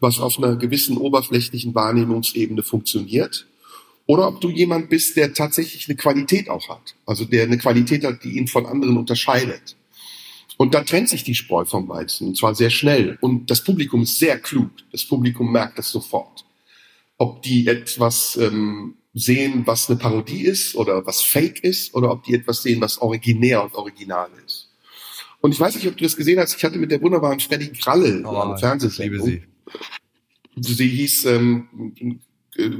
was auf einer gewissen oberflächlichen Wahrnehmungsebene funktioniert, oder ob du jemand bist, der tatsächlich eine Qualität auch hat. Also der eine Qualität hat, die ihn von anderen unterscheidet. Und da trennt sich die Spreu vom Weizen, und zwar sehr schnell. Und das Publikum ist sehr klug. Das Publikum merkt das sofort. Ob die etwas ähm, sehen, was eine Parodie ist oder was Fake ist, oder ob die etwas sehen, was originär und original ist. Und ich weiß nicht, ob du das gesehen hast. Ich hatte mit der wunderbaren Freddy Kralle oh, eine Fernsehsendung. Sie. Sie hieß ähm, äh,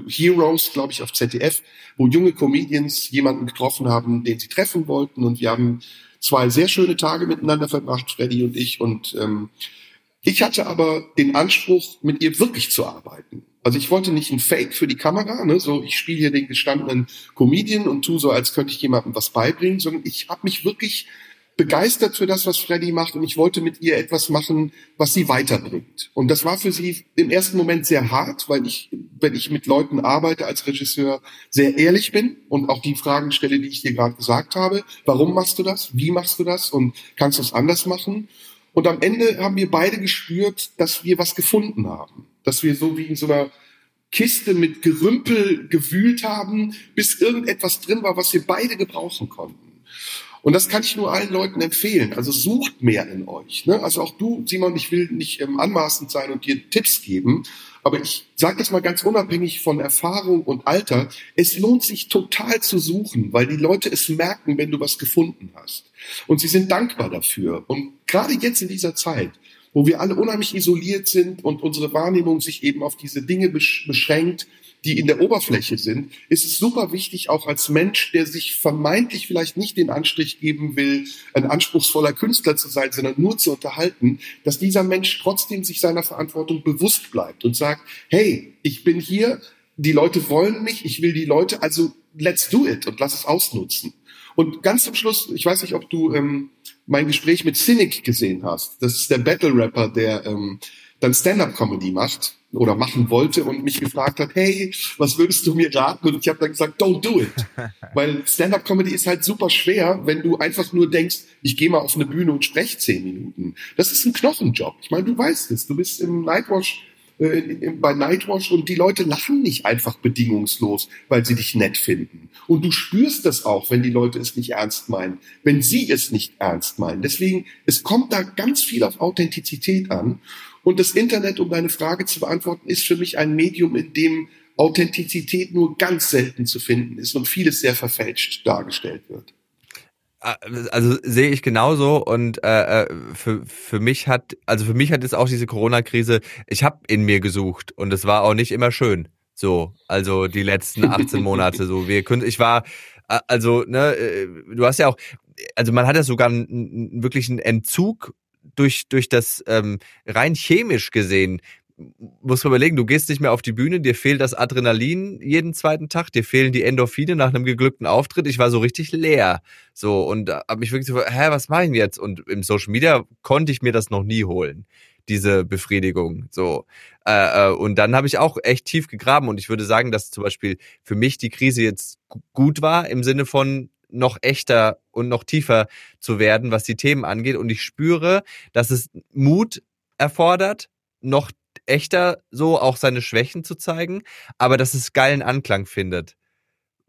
Heroes, glaube ich, auf ZDF, wo junge Comedians jemanden getroffen haben, den sie treffen wollten. Und wir haben zwei sehr schöne Tage miteinander verbracht, Freddy und ich. Und ähm, ich hatte aber den Anspruch, mit ihr wirklich zu arbeiten. Also ich wollte nicht ein Fake für die Kamera, ne? so ich spiele hier den gestandenen Comedian und tu so, als könnte ich jemandem was beibringen, sondern ich habe mich wirklich begeistert für das, was Freddy macht und ich wollte mit ihr etwas machen, was sie weiterbringt. Und das war für sie im ersten Moment sehr hart, weil ich, wenn ich mit Leuten arbeite als Regisseur, sehr ehrlich bin und auch die Fragen stelle, die ich dir gerade gesagt habe. Warum machst du das? Wie machst du das? Und kannst du es anders machen? Und am Ende haben wir beide gespürt, dass wir was gefunden haben. Dass wir so wie in so einer Kiste mit Gerümpel gewühlt haben, bis irgendetwas drin war, was wir beide gebrauchen konnten. Und das kann ich nur allen Leuten empfehlen. Also sucht mehr in euch. Ne? Also auch du, Simon, ich will nicht ähm, anmaßend sein und dir Tipps geben, aber ich sage das mal ganz unabhängig von Erfahrung und Alter. Es lohnt sich total zu suchen, weil die Leute es merken, wenn du was gefunden hast. Und sie sind dankbar dafür. Und gerade jetzt in dieser Zeit, wo wir alle unheimlich isoliert sind und unsere Wahrnehmung sich eben auf diese Dinge beschränkt, die in der Oberfläche sind, ist es super wichtig, auch als Mensch, der sich vermeintlich vielleicht nicht den Anstrich geben will, ein anspruchsvoller Künstler zu sein, sondern nur zu unterhalten, dass dieser Mensch trotzdem sich seiner Verantwortung bewusst bleibt und sagt, hey, ich bin hier, die Leute wollen mich, ich will die Leute, also let's do it und lass es ausnutzen. Und ganz zum Schluss, ich weiß nicht, ob du ähm, mein Gespräch mit Cynic gesehen hast. Das ist der Battle-Rapper, der ähm, dann Stand-up-Comedy macht oder machen wollte und mich gefragt hat, hey, was würdest du mir raten? Und ich habe dann gesagt, don't do it. Weil Stand-up-Comedy ist halt super schwer, wenn du einfach nur denkst, ich gehe mal auf eine Bühne und spreche zehn Minuten. Das ist ein Knochenjob. Ich meine, du weißt es. Du bist im Nightwatch äh, bei Nightwatch und die Leute lachen nicht einfach bedingungslos, weil sie dich nett finden. Und du spürst das auch, wenn die Leute es nicht ernst meinen, wenn sie es nicht ernst meinen. Deswegen, es kommt da ganz viel auf Authentizität an. Und das Internet, um deine Frage zu beantworten, ist für mich ein Medium, in dem Authentizität nur ganz selten zu finden ist und vieles sehr verfälscht dargestellt wird. Also sehe ich genauso und äh, äh, für für mich hat also für mich hat es auch diese Corona-Krise. Ich habe in mir gesucht und es war auch nicht immer schön. So, also die letzten 18 Monate so. Wir können, ich war also ne, äh, du hast ja auch, also man hat ja sogar einen, wirklich einen Entzug durch durch das ähm, rein chemisch gesehen muss man überlegen, du gehst nicht mehr auf die Bühne, dir fehlt das Adrenalin jeden zweiten Tag, dir fehlen die Endorphine nach einem geglückten Auftritt. Ich war so richtig leer. So und habe mich wirklich so, hä, was mache ich denn jetzt? Und im Social Media konnte ich mir das noch nie holen, diese Befriedigung. So äh, äh und dann habe ich auch echt tief gegraben und ich würde sagen, dass zum Beispiel für mich die Krise jetzt gut war im Sinne von noch echter und noch tiefer zu werden, was die Themen angeht. Und ich spüre, dass es Mut erfordert, noch echter, so auch seine Schwächen zu zeigen, aber dass es geilen Anklang findet.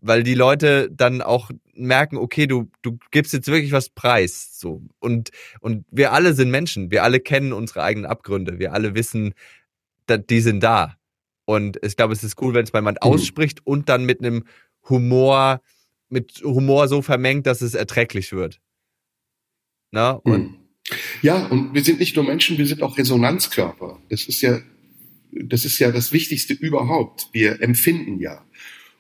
Weil die Leute dann auch merken, okay, du, du gibst jetzt wirklich was preis, so. Und, und wir alle sind Menschen. Wir alle kennen unsere eigenen Abgründe. Wir alle wissen, die sind da. Und ich glaube, es ist cool, wenn es jemand mhm. ausspricht und dann mit einem Humor, mit Humor so vermengt, dass es erträglich wird. Na? Und, mhm. Ja, und wir sind nicht nur Menschen, wir sind auch Resonanzkörper. Das ist ja, das ist ja das Wichtigste überhaupt. Wir empfinden ja.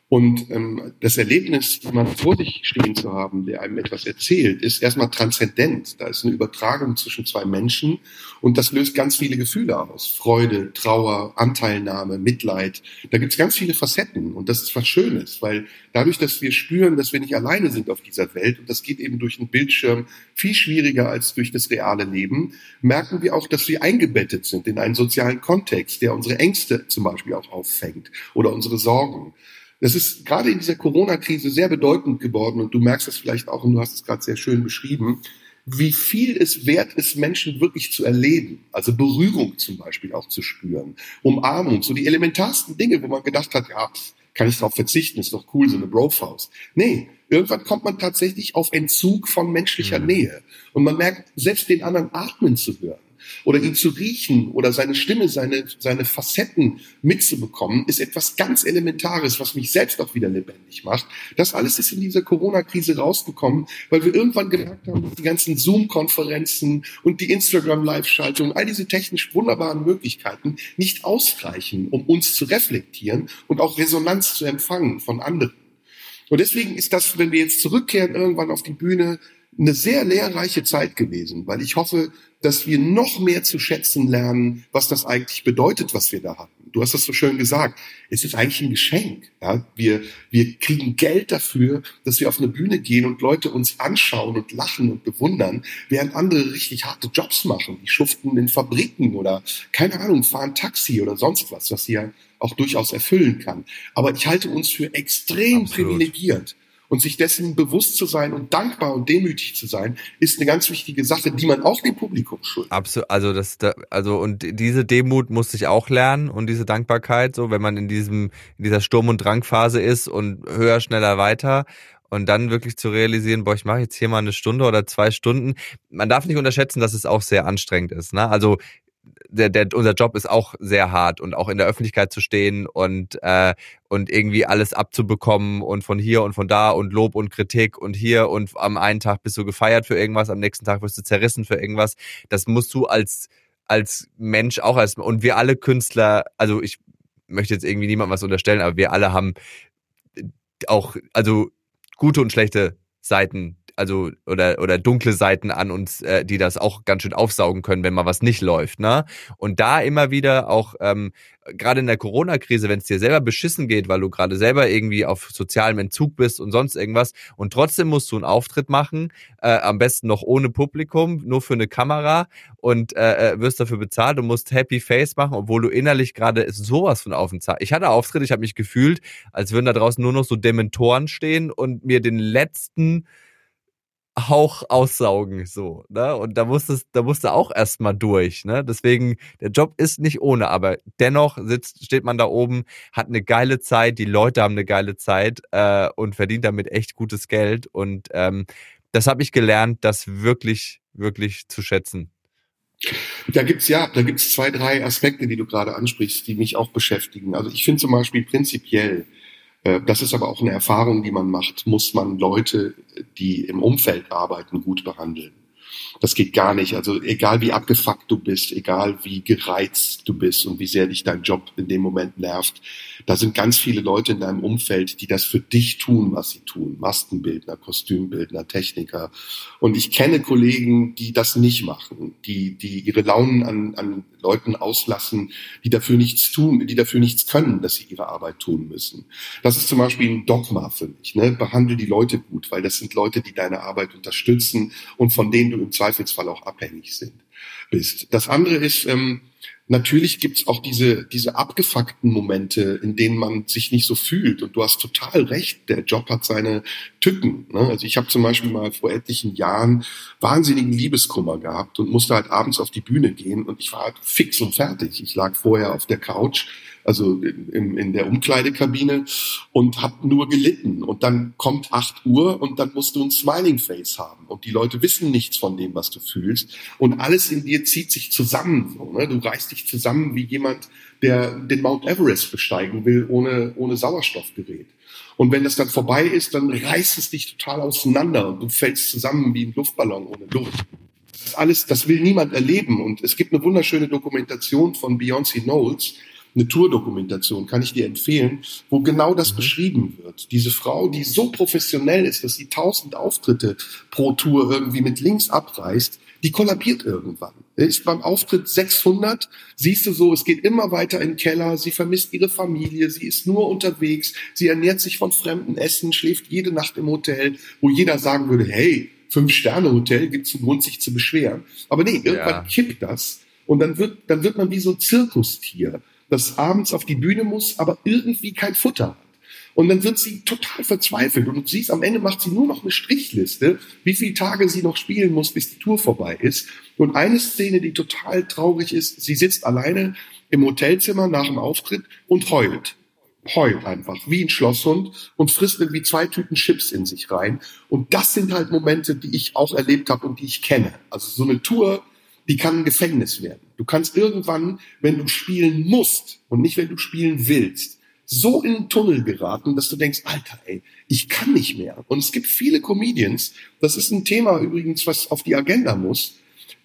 Und ähm, das Erlebnis, jemanden vor sich stehen zu haben, der einem etwas erzählt, ist erstmal transzendent. Da ist eine Übertragung zwischen zwei Menschen und das löst ganz viele Gefühle aus. Freude, Trauer, Anteilnahme, Mitleid. Da gibt es ganz viele Facetten und das ist was Schönes, weil dadurch, dass wir spüren, dass wir nicht alleine sind auf dieser Welt und das geht eben durch einen Bildschirm viel schwieriger als durch das reale Leben, merken wir auch, dass wir eingebettet sind in einen sozialen Kontext, der unsere Ängste zum Beispiel auch auffängt oder unsere Sorgen. Das ist gerade in dieser Corona-Krise sehr bedeutend geworden und du merkst es vielleicht auch und du hast es gerade sehr schön beschrieben, wie viel es wert ist, Menschen wirklich zu erleben. Also Berührung zum Beispiel auch zu spüren, Umarmung, so die elementarsten Dinge, wo man gedacht hat, ja, kann ich darauf verzichten, ist doch cool, so eine Brofaust. Nee, irgendwann kommt man tatsächlich auf Entzug von menschlicher mhm. Nähe und man merkt, selbst den anderen atmen zu hören oder ihn zu riechen oder seine Stimme, seine, seine Facetten mitzubekommen, ist etwas ganz Elementares, was mich selbst auch wieder lebendig macht. Das alles ist in dieser Corona-Krise rausgekommen, weil wir irgendwann gemerkt haben, dass die ganzen Zoom-Konferenzen und die Instagram-Live-Schaltung, all diese technisch wunderbaren Möglichkeiten nicht ausreichen, um uns zu reflektieren und auch Resonanz zu empfangen von anderen. Und deswegen ist das, wenn wir jetzt zurückkehren irgendwann auf die Bühne, eine sehr lehrreiche Zeit gewesen, weil ich hoffe, dass wir noch mehr zu schätzen lernen, was das eigentlich bedeutet, was wir da hatten. Du hast das so schön gesagt. Es ist eigentlich ein Geschenk. Ja? Wir, wir kriegen Geld dafür, dass wir auf eine Bühne gehen und Leute uns anschauen und lachen und bewundern, während andere richtig harte Jobs machen. Die schuften in Fabriken oder, keine Ahnung, fahren Taxi oder sonst was, was sie ja auch durchaus erfüllen kann. Aber ich halte uns für extrem Absolut. privilegiert und sich dessen bewusst zu sein und dankbar und demütig zu sein, ist eine ganz wichtige Sache, die man auch dem Publikum schuldet. Absolut. Also das, also und diese Demut muss ich auch lernen und diese Dankbarkeit, so wenn man in diesem in dieser Sturm- und Drangphase ist und höher, schneller, weiter und dann wirklich zu realisieren, boah, ich mache jetzt hier mal eine Stunde oder zwei Stunden. Man darf nicht unterschätzen, dass es auch sehr anstrengend ist. Ne? Also der, der, unser Job ist auch sehr hart und auch in der Öffentlichkeit zu stehen und, äh, und irgendwie alles abzubekommen und von hier und von da und Lob und Kritik und hier und am einen Tag bist du gefeiert für irgendwas, am nächsten Tag wirst du zerrissen für irgendwas. Das musst du als, als Mensch auch als, und wir alle Künstler, also ich möchte jetzt irgendwie niemandem was unterstellen, aber wir alle haben auch, also gute und schlechte Seiten also oder oder dunkle Seiten an uns, äh, die das auch ganz schön aufsaugen können, wenn mal was nicht läuft, ne? Und da immer wieder auch ähm, gerade in der Corona-Krise, wenn es dir selber beschissen geht, weil du gerade selber irgendwie auf sozialem Entzug bist und sonst irgendwas und trotzdem musst du einen Auftritt machen, äh, am besten noch ohne Publikum, nur für eine Kamera und äh, äh wirst dafür bezahlt und musst Happy Face machen, obwohl du innerlich gerade sowas von auf dem Zahn. Ich hatte Auftritt, ich habe mich gefühlt, als würden da draußen nur noch so Dementoren stehen und mir den letzten Hauch aussaugen, so, ne? Und da musste da musste auch erstmal durch, ne? Deswegen, der Job ist nicht ohne, aber dennoch sitzt, steht man da oben, hat eine geile Zeit, die Leute haben eine geile Zeit äh, und verdient damit echt gutes Geld. Und ähm, das habe ich gelernt, das wirklich, wirklich zu schätzen. Da gibt's ja, da gibt's zwei, drei Aspekte, die du gerade ansprichst, die mich auch beschäftigen. Also ich finde zum Beispiel prinzipiell, das ist aber auch eine Erfahrung, die man macht, muss man Leute, die im Umfeld arbeiten, gut behandeln. Das geht gar nicht. Also egal wie abgefuckt du bist, egal wie gereizt du bist und wie sehr dich dein Job in dem Moment nervt, da sind ganz viele Leute in deinem Umfeld, die das für dich tun, was sie tun. Maskenbildner, Kostümbildner, Techniker. Und ich kenne Kollegen, die das nicht machen, die, die ihre Launen an, an Leuten auslassen, die dafür nichts tun, die dafür nichts können, dass sie ihre Arbeit tun müssen. Das ist zum Beispiel ein Dogma für mich. Ne? Behandle die Leute gut, weil das sind Leute, die deine Arbeit unterstützen und von denen du im Zweifelsfall auch abhängig sind, bist. Das andere ist, ähm, natürlich gibt's auch diese, diese abgefuckten Momente, in denen man sich nicht so fühlt. Und du hast total recht, der Job hat seine Tücken. Ne? Also ich habe zum Beispiel mal vor etlichen Jahren wahnsinnigen Liebeskummer gehabt und musste halt abends auf die Bühne gehen und ich war halt fix und fertig. Ich lag vorher auf der Couch also in, in der Umkleidekabine und habe nur gelitten. Und dann kommt 8 Uhr und dann musst du ein Smiling Face haben. Und die Leute wissen nichts von dem, was du fühlst. Und alles in dir zieht sich zusammen. So, ne? Du reißt dich zusammen wie jemand, der den Mount Everest besteigen will ohne, ohne Sauerstoffgerät. Und wenn das dann vorbei ist, dann reißt es dich total auseinander und du fällst zusammen wie ein Luftballon ohne Luft. Das alles, das will niemand erleben. Und es gibt eine wunderschöne Dokumentation von Beyoncé Knowles, eine Tour-Dokumentation, kann ich dir empfehlen, wo genau das mhm. beschrieben wird. Diese Frau, die so professionell ist, dass sie tausend Auftritte pro Tour irgendwie mit links abreißt, die kollabiert irgendwann. Ist beim Auftritt 600, siehst du so, es geht immer weiter in den Keller, sie vermisst ihre Familie, sie ist nur unterwegs, sie ernährt sich von fremden Essen, schläft jede Nacht im Hotel, wo jeder sagen würde, hey, Fünf-Sterne-Hotel gibt es einen Grund, sich zu beschweren. Aber nee, irgendwann ja. kippt das und dann wird, dann wird man wie so ein Zirkustier das abends auf die Bühne muss, aber irgendwie kein Futter hat. Und dann wird sie total verzweifelt. Und du siehst, am Ende macht sie nur noch eine Strichliste, wie viele Tage sie noch spielen muss, bis die Tour vorbei ist. Und eine Szene, die total traurig ist, sie sitzt alleine im Hotelzimmer nach dem Auftritt und heult. Heult einfach, wie ein Schlosshund und frisst irgendwie zwei Tüten Chips in sich rein. Und das sind halt Momente, die ich auch erlebt habe und die ich kenne. Also so eine Tour, die kann ein Gefängnis werden. Du kannst irgendwann, wenn du spielen musst und nicht wenn du spielen willst, so in den Tunnel geraten, dass du denkst, Alter, ey, ich kann nicht mehr. Und es gibt viele Comedians, das ist ein Thema übrigens, was auf die Agenda muss,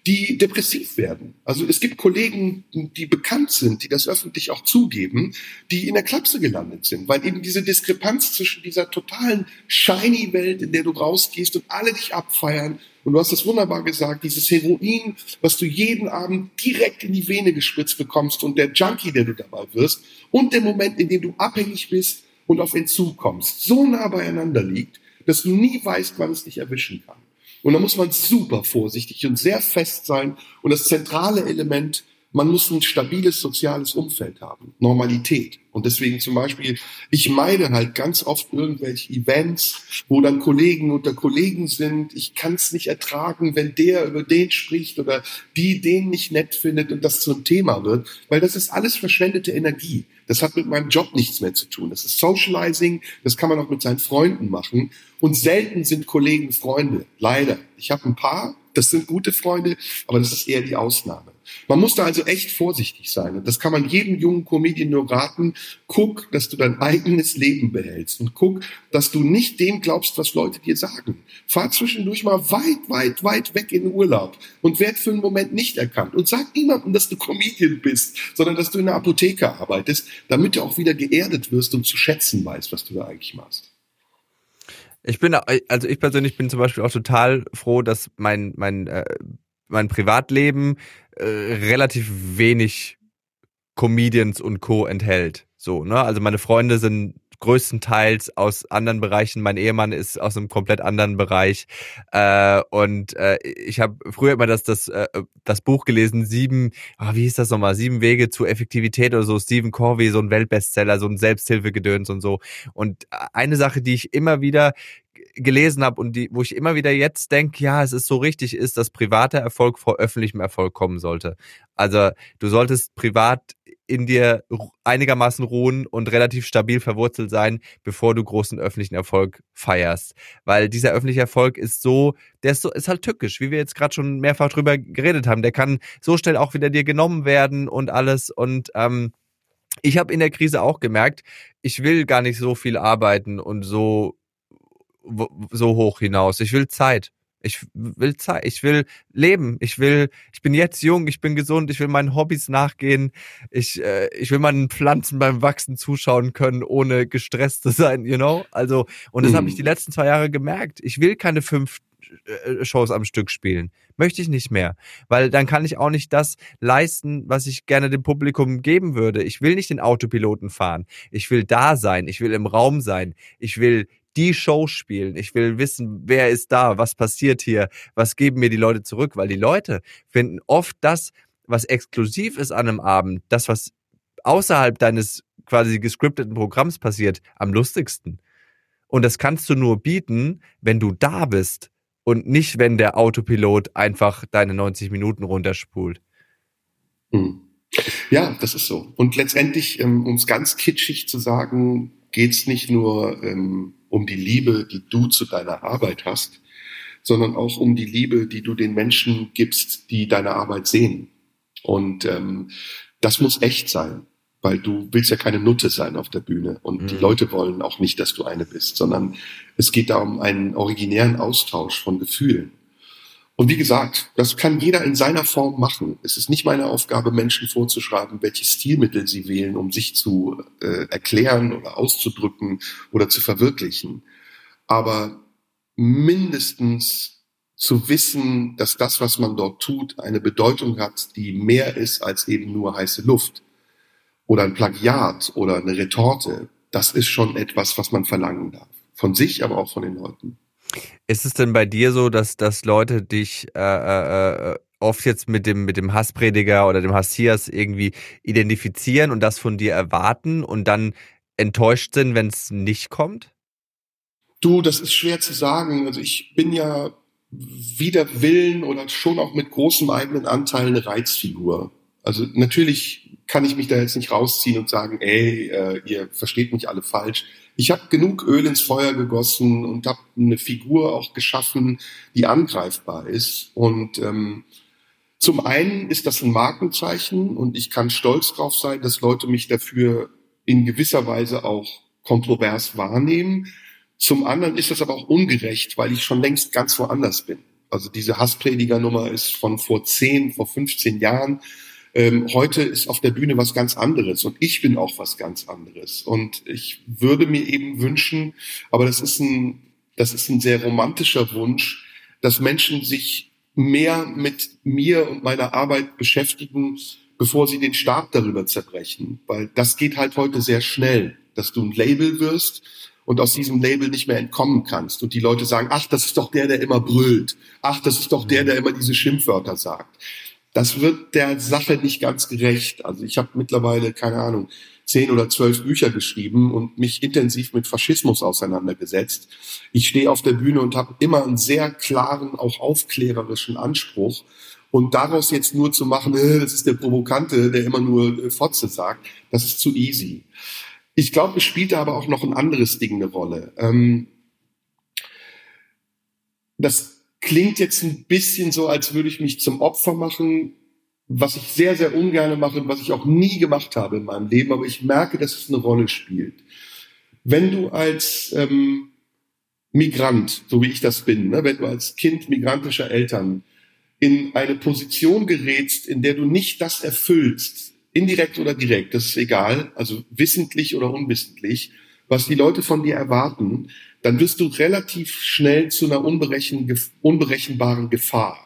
die depressiv werden. Also es gibt Kollegen, die bekannt sind, die das öffentlich auch zugeben, die in der Klapse gelandet sind, weil eben diese Diskrepanz zwischen dieser totalen shiny Welt, in der du rausgehst und alle dich abfeiern, und du hast es wunderbar gesagt, dieses Heroin, was du jeden Abend direkt in die Vene gespritzt bekommst und der Junkie, der du dabei wirst, und der Moment, in dem du abhängig bist und auf Entzug kommst, so nah beieinander liegt, dass du nie weißt, wann es dich erwischen kann. Und da muss man super vorsichtig und sehr fest sein. Und das zentrale Element man muss ein stabiles soziales Umfeld haben, Normalität. Und deswegen zum Beispiel, ich meide halt ganz oft irgendwelche Events, wo dann Kollegen unter Kollegen sind. Ich kann es nicht ertragen, wenn der über den spricht oder die den nicht nett findet und das zum Thema wird, weil das ist alles verschwendete Energie. Das hat mit meinem Job nichts mehr zu tun. Das ist Socializing, das kann man auch mit seinen Freunden machen. Und selten sind Kollegen Freunde, leider. Ich habe ein paar, das sind gute Freunde, aber das ist eher die Ausnahme. Man muss da also echt vorsichtig sein. Und das kann man jedem jungen Comedian nur raten. Guck, dass du dein eigenes Leben behältst und guck, dass du nicht dem glaubst, was Leute dir sagen. Fahr zwischendurch mal weit, weit, weit weg in den Urlaub und werd für einen Moment nicht erkannt. Und sag niemandem, dass du Comedian bist, sondern dass du in der Apotheke arbeitest, damit du auch wieder geerdet wirst und zu schätzen weißt, was du da eigentlich machst. Ich bin, also ich persönlich bin zum Beispiel auch total froh, dass mein, mein, äh, mein Privatleben äh, relativ wenig Comedians und Co. enthält. So, ne? Also meine Freunde sind größtenteils aus anderen Bereichen. Mein Ehemann ist aus einem komplett anderen Bereich. Äh, und äh, ich habe früher immer das, das, äh, das Buch gelesen, sieben, oh, wie hieß das nochmal, sieben Wege zur Effektivität oder so, Stephen Corvey, so ein Weltbestseller, so ein Selbsthilfegedöns und so. Und eine Sache, die ich immer wieder gelesen habe und die, wo ich immer wieder jetzt denke, ja, es ist so richtig, ist, dass privater Erfolg vor öffentlichem Erfolg kommen sollte. Also du solltest privat in dir einigermaßen ruhen und relativ stabil verwurzelt sein, bevor du großen öffentlichen Erfolg feierst. Weil dieser öffentliche Erfolg ist so, der ist so, ist halt tückisch, wie wir jetzt gerade schon mehrfach drüber geredet haben. Der kann so schnell auch wieder dir genommen werden und alles und ähm, ich habe in der Krise auch gemerkt, ich will gar nicht so viel arbeiten und so so hoch hinaus. Ich will Zeit. Ich will Zeit, ich will leben, ich will, ich bin jetzt jung, ich bin gesund, ich will meinen Hobbys nachgehen, ich, äh, ich will meinen Pflanzen beim Wachsen zuschauen können, ohne gestresst zu sein, you know? Also, und das mhm. habe ich die letzten zwei Jahre gemerkt. Ich will keine fünf äh, Shows am Stück spielen. Möchte ich nicht mehr. Weil dann kann ich auch nicht das leisten, was ich gerne dem Publikum geben würde. Ich will nicht den Autopiloten fahren. Ich will da sein. Ich will im Raum sein. Ich will die Show spielen. Ich will wissen, wer ist da, was passiert hier, was geben mir die Leute zurück, weil die Leute finden oft das, was exklusiv ist an einem Abend, das, was außerhalb deines quasi gescripteten Programms passiert, am lustigsten. Und das kannst du nur bieten, wenn du da bist und nicht, wenn der Autopilot einfach deine 90 Minuten runterspult. Hm. Ja, das ist so. Und letztendlich, ähm, um es ganz kitschig zu sagen, geht's nicht nur ähm, um die Liebe, die du zu deiner Arbeit hast, sondern auch um die Liebe, die du den Menschen gibst, die deine Arbeit sehen. Und ähm, das muss echt sein, weil du willst ja keine Nutte sein auf der Bühne und mhm. die Leute wollen auch nicht, dass du eine bist, sondern es geht da um einen originären Austausch von Gefühlen. Und wie gesagt, das kann jeder in seiner Form machen. Es ist nicht meine Aufgabe, Menschen vorzuschreiben, welche Stilmittel sie wählen, um sich zu äh, erklären oder auszudrücken oder zu verwirklichen. Aber mindestens zu wissen, dass das, was man dort tut, eine Bedeutung hat, die mehr ist als eben nur heiße Luft oder ein Plagiat oder eine Retorte, das ist schon etwas, was man verlangen darf. Von sich, aber auch von den Leuten. Ist es denn bei dir so, dass, dass Leute dich äh, äh, äh, oft jetzt mit dem, mit dem Hassprediger oder dem Hassias irgendwie identifizieren und das von dir erwarten und dann enttäuscht sind, wenn es nicht kommt? Du, das ist schwer zu sagen. Also ich bin ja wider Willen oder schon auch mit großem eigenen Anteil eine Reizfigur. Also natürlich kann ich mich da jetzt nicht rausziehen und sagen, ey, äh, ihr versteht mich alle falsch. Ich habe genug Öl ins Feuer gegossen und habe eine Figur auch geschaffen, die angreifbar ist. Und ähm, zum einen ist das ein Markenzeichen und ich kann stolz drauf sein, dass Leute mich dafür in gewisser Weise auch kontrovers wahrnehmen. Zum anderen ist das aber auch ungerecht, weil ich schon längst ganz woanders bin. Also diese Hassprediger-Nummer ist von vor 10, vor 15 Jahren. Ähm, heute ist auf der Bühne was ganz anderes und ich bin auch was ganz anderes. Und ich würde mir eben wünschen, aber das ist ein, das ist ein sehr romantischer Wunsch, dass Menschen sich mehr mit mir und meiner Arbeit beschäftigen, bevor sie den Stab darüber zerbrechen. Weil das geht halt heute sehr schnell, dass du ein Label wirst und aus diesem Label nicht mehr entkommen kannst. Und die Leute sagen, ach, das ist doch der, der immer brüllt. Ach, das ist doch der, der immer diese Schimpfwörter sagt das wird der Sache nicht ganz gerecht. Also ich habe mittlerweile, keine Ahnung, zehn oder zwölf Bücher geschrieben und mich intensiv mit Faschismus auseinandergesetzt. Ich stehe auf der Bühne und habe immer einen sehr klaren, auch aufklärerischen Anspruch. Und daraus jetzt nur zu machen, äh, das ist der Provokante, der immer nur äh, Fotze sagt, das ist zu easy. Ich glaube, es spielt aber auch noch ein anderes Ding eine Rolle. Ähm, das klingt jetzt ein bisschen so, als würde ich mich zum Opfer machen, was ich sehr, sehr ungern mache und was ich auch nie gemacht habe in meinem Leben, aber ich merke, dass es eine Rolle spielt. Wenn du als ähm, Migrant, so wie ich das bin, ne, wenn du als Kind migrantischer Eltern in eine Position gerätst, in der du nicht das erfüllst, indirekt oder direkt, das ist egal, also wissentlich oder unwissentlich, was die Leute von dir erwarten, dann wirst du relativ schnell zu einer unberechen, unberechenbaren Gefahr.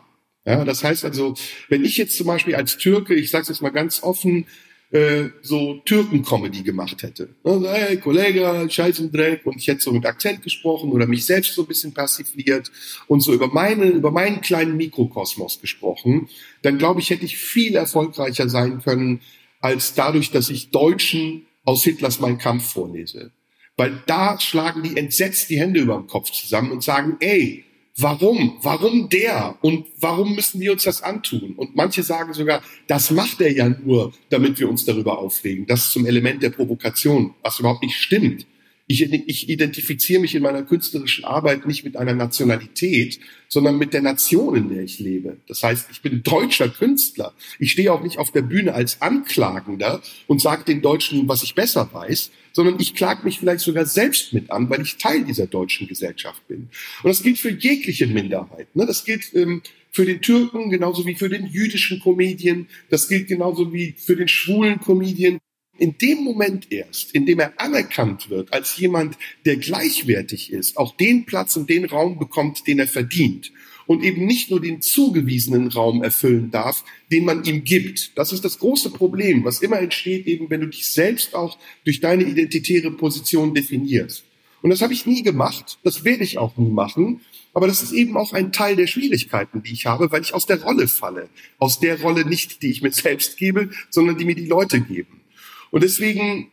Ja, das heißt also, wenn ich jetzt zum Beispiel als Türke, ich sage es jetzt mal ganz offen, äh, so Türken-Comedy gemacht hätte. Also, hey, Kollege, Scheiß und Dreck, und ich hätte so mit Akzent gesprochen oder mich selbst so ein bisschen passiviert und so über meine, über meinen kleinen Mikrokosmos gesprochen, dann glaube ich, hätte ich viel erfolgreicher sein können, als dadurch, dass ich Deutschen aus Hitlers Mein Kampf vorlese. Weil da schlagen die entsetzt die Hände über dem Kopf zusammen und sagen, ey, warum? Warum der? Und warum müssen wir uns das antun? Und manche sagen sogar, das macht er ja nur, damit wir uns darüber aufregen. Das ist zum Element der Provokation, was überhaupt nicht stimmt. Ich, ich identifiziere mich in meiner künstlerischen Arbeit nicht mit einer Nationalität, sondern mit der Nation, in der ich lebe. Das heißt, ich bin deutscher Künstler. Ich stehe auch nicht auf der Bühne als Anklagender und sage den Deutschen, was ich besser weiß, sondern ich klage mich vielleicht sogar selbst mit an, weil ich Teil dieser deutschen Gesellschaft bin. Und das gilt für jegliche Minderheit. Ne? Das gilt ähm, für den Türken genauso wie für den jüdischen Comedian. Das gilt genauso wie für den schwulen Comedian in dem Moment erst, in dem er anerkannt wird als jemand, der gleichwertig ist, auch den Platz und den Raum bekommt, den er verdient und eben nicht nur den zugewiesenen Raum erfüllen darf, den man ihm gibt. Das ist das große Problem, was immer entsteht, eben wenn du dich selbst auch durch deine identitäre Position definierst. Und das habe ich nie gemacht, das werde ich auch nie machen, aber das ist eben auch ein Teil der Schwierigkeiten, die ich habe, weil ich aus der Rolle falle. Aus der Rolle nicht, die ich mir selbst gebe, sondern die mir die Leute geben. Und deswegen,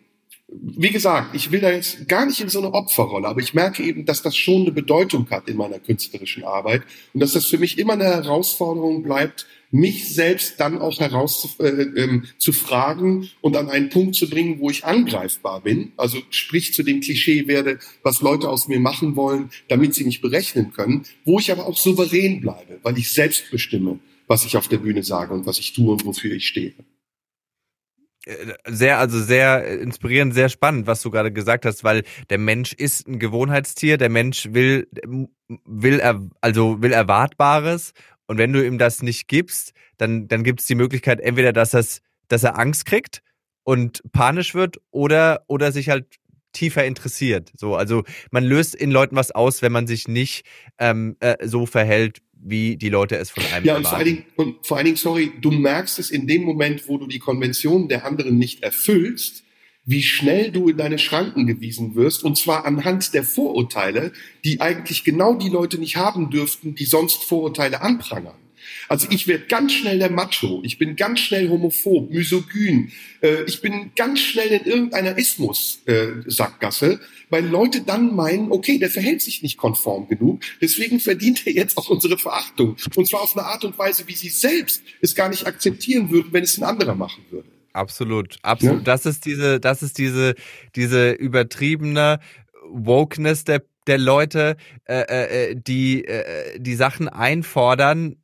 wie gesagt, ich will da jetzt gar nicht in so eine Opferrolle, aber ich merke eben, dass das schon eine Bedeutung hat in meiner künstlerischen Arbeit und dass das für mich immer eine Herausforderung bleibt, mich selbst dann auch heraus äh, ähm, zu fragen und an einen Punkt zu bringen, wo ich angreifbar bin. Also sprich zu dem Klischee werde, was Leute aus mir machen wollen, damit sie mich berechnen können, wo ich aber auch souverän bleibe, weil ich selbst bestimme, was ich auf der Bühne sage und was ich tue und wofür ich stehe sehr, also sehr inspirierend, sehr spannend, was du gerade gesagt hast, weil der Mensch ist ein Gewohnheitstier, der Mensch will, will, also will Erwartbares und wenn du ihm das nicht gibst, dann, dann gibt es die Möglichkeit entweder, dass, das, dass er Angst kriegt und panisch wird oder, oder sich halt tiefer interessiert. So, also man löst in Leuten was aus, wenn man sich nicht ähm, äh, so verhält, wie die Leute es von einem ja. Ja, und vor allen, Dingen, und vor allen Dingen, sorry, du merkst es in dem Moment, wo du die Konventionen der anderen nicht erfüllst, wie schnell du in deine Schranken gewiesen wirst, und zwar anhand der Vorurteile, die eigentlich genau die Leute nicht haben dürften, die sonst Vorurteile anprangern. Also ich werde ganz schnell der Macho, ich bin ganz schnell homophob, misogyn, äh, ich bin ganz schnell in irgendeiner Ismus-Sackgasse, äh, weil Leute dann meinen, okay, der verhält sich nicht konform genug, deswegen verdient er jetzt auch unsere Verachtung. Und zwar auf eine Art und Weise, wie sie selbst es gar nicht akzeptieren würden, wenn es ein anderer machen würde. Absolut, absolut. Ja? Das ist diese, das ist diese, diese übertriebene Wokeness der der Leute, äh, äh, die äh, die Sachen einfordern,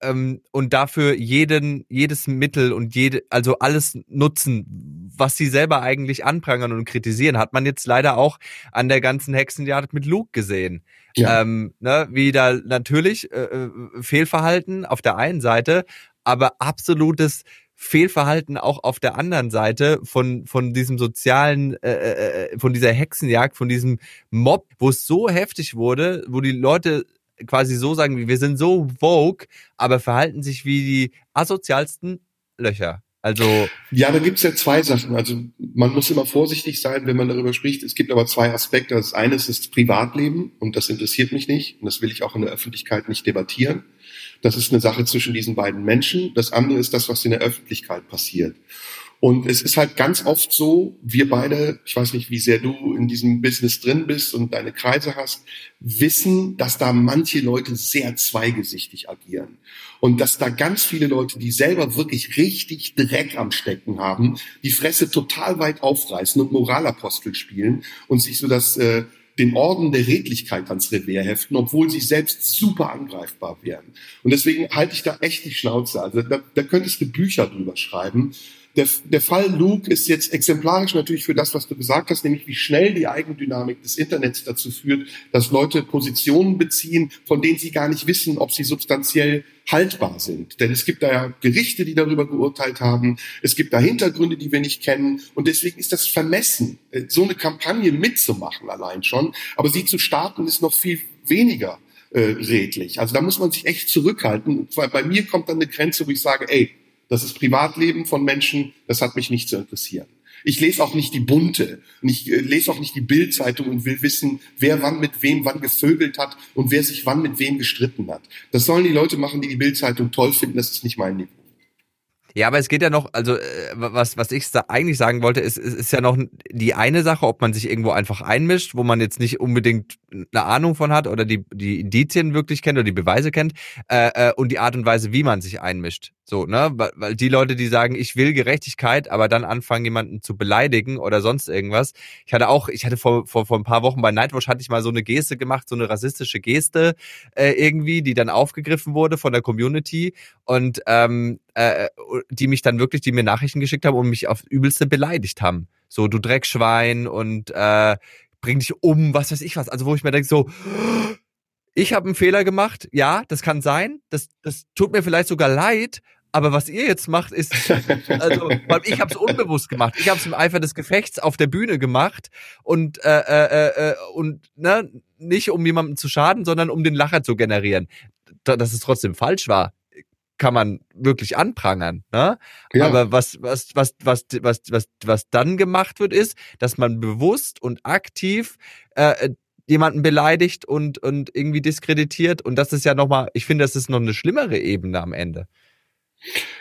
ähm, und dafür jeden, jedes Mittel und jede, also alles nutzen, was sie selber eigentlich anprangern und kritisieren, hat man jetzt leider auch an der ganzen Hexenjagd mit Luke gesehen. Ja. Ähm, ne, wie da natürlich äh, äh, Fehlverhalten auf der einen Seite, aber absolutes Fehlverhalten auch auf der anderen Seite von von diesem sozialen äh, äh, äh von dieser Hexenjagd von diesem Mob wo es so heftig wurde wo die Leute quasi so sagen, wir sind so vogue, aber verhalten sich wie die asozialsten Löcher. Also ja, da gibt's ja zwei Sachen. Also man muss immer vorsichtig sein, wenn man darüber spricht. Es gibt aber zwei Aspekte. Das eine ist das Privatleben und das interessiert mich nicht und das will ich auch in der Öffentlichkeit nicht debattieren. Das ist eine Sache zwischen diesen beiden Menschen. Das andere ist das, was in der Öffentlichkeit passiert. Und es ist halt ganz oft so, wir beide, ich weiß nicht, wie sehr du in diesem Business drin bist und deine Kreise hast, wissen, dass da manche Leute sehr zweigesichtig agieren. Und dass da ganz viele Leute, die selber wirklich richtig Dreck am Stecken haben, die Fresse total weit aufreißen und Moralapostel spielen und sich so das, äh, den Orden der Redlichkeit ans Revier heften, obwohl sie selbst super angreifbar wären. Und deswegen halte ich da echt die Schnauze. Also da, da könntest du Bücher drüber schreiben der, der Fall Luke ist jetzt exemplarisch natürlich für das, was du gesagt hast, nämlich wie schnell die Eigendynamik des Internets dazu führt, dass Leute Positionen beziehen, von denen sie gar nicht wissen, ob sie substanziell haltbar sind. Denn es gibt da ja Gerichte, die darüber geurteilt haben. Es gibt da Hintergründe, die wir nicht kennen. Und deswegen ist das vermessen, äh, so eine Kampagne mitzumachen allein schon. Aber sie zu starten ist noch viel weniger äh, redlich. Also da muss man sich echt zurückhalten. Bei mir kommt dann eine Grenze, wo ich sage, ey, das ist Privatleben von Menschen, das hat mich nicht zu interessieren. Ich lese auch nicht die Bunte und ich äh, lese auch nicht die Bildzeitung und will wissen, wer wann mit wem wann gevögelt hat und wer sich wann mit wem gestritten hat. Das sollen die Leute machen, die die Bildzeitung toll finden. Das ist nicht mein Niveau. Ja, aber es geht ja noch, also äh, was, was ich da eigentlich sagen wollte, ist, ist, ist ja noch die eine Sache, ob man sich irgendwo einfach einmischt, wo man jetzt nicht unbedingt eine Ahnung von hat oder die, die Indizien wirklich kennt oder die Beweise kennt, äh, äh, und die Art und Weise, wie man sich einmischt. So, ne? Weil, die Leute, die sagen, ich will Gerechtigkeit, aber dann anfangen, jemanden zu beleidigen oder sonst irgendwas. Ich hatte auch, ich hatte vor, vor, vor ein paar Wochen bei Nightwatch hatte ich mal so eine Geste gemacht, so eine rassistische Geste äh, irgendwie, die dann aufgegriffen wurde von der Community und ähm, äh, die mich dann wirklich, die mir Nachrichten geschickt haben und mich auf übelste beleidigt haben. So, du Dreckschwein und äh, bring dich um, was weiß ich was. Also wo ich mir denke, so, ich habe einen Fehler gemacht, ja, das kann sein, das, das tut mir vielleicht sogar leid, aber was ihr jetzt macht, ist, also, ich habe es unbewusst gemacht. Ich habe es im Eifer des Gefechts auf der Bühne gemacht und äh, äh, äh, und ne, nicht um jemandem zu schaden, sondern um den Lacher zu generieren. Dass es trotzdem falsch war, kann man wirklich anprangern. Ne? Ja. Aber was, was, was, was, was, was, was dann gemacht wird, ist, dass man bewusst und aktiv äh, jemanden beleidigt und, und irgendwie diskreditiert. Und das ist ja nochmal, ich finde, das ist noch eine schlimmere Ebene am Ende.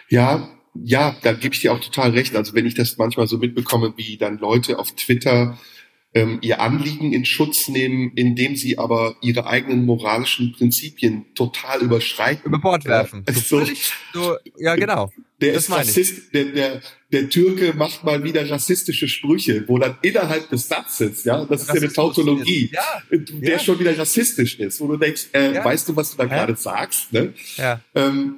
Ja, ja, da gebe ich dir auch total recht. Also wenn ich das manchmal so mitbekomme, wie dann Leute auf Twitter ähm, ihr Anliegen in Schutz nehmen, indem sie aber ihre eigenen moralischen Prinzipien total überschreiten. Über Bord werfen. Ja, so, so, ja, genau. Der das ist Rassist, der, der, der Türke macht mal wieder rassistische Sprüche, wo dann innerhalb des Satzes, ja, das ist ja eine Tautologie, ja, der ja. schon wieder rassistisch ist, wo du denkst, äh, weißt du, was du da gerade sagst, ne? Ja. Ähm,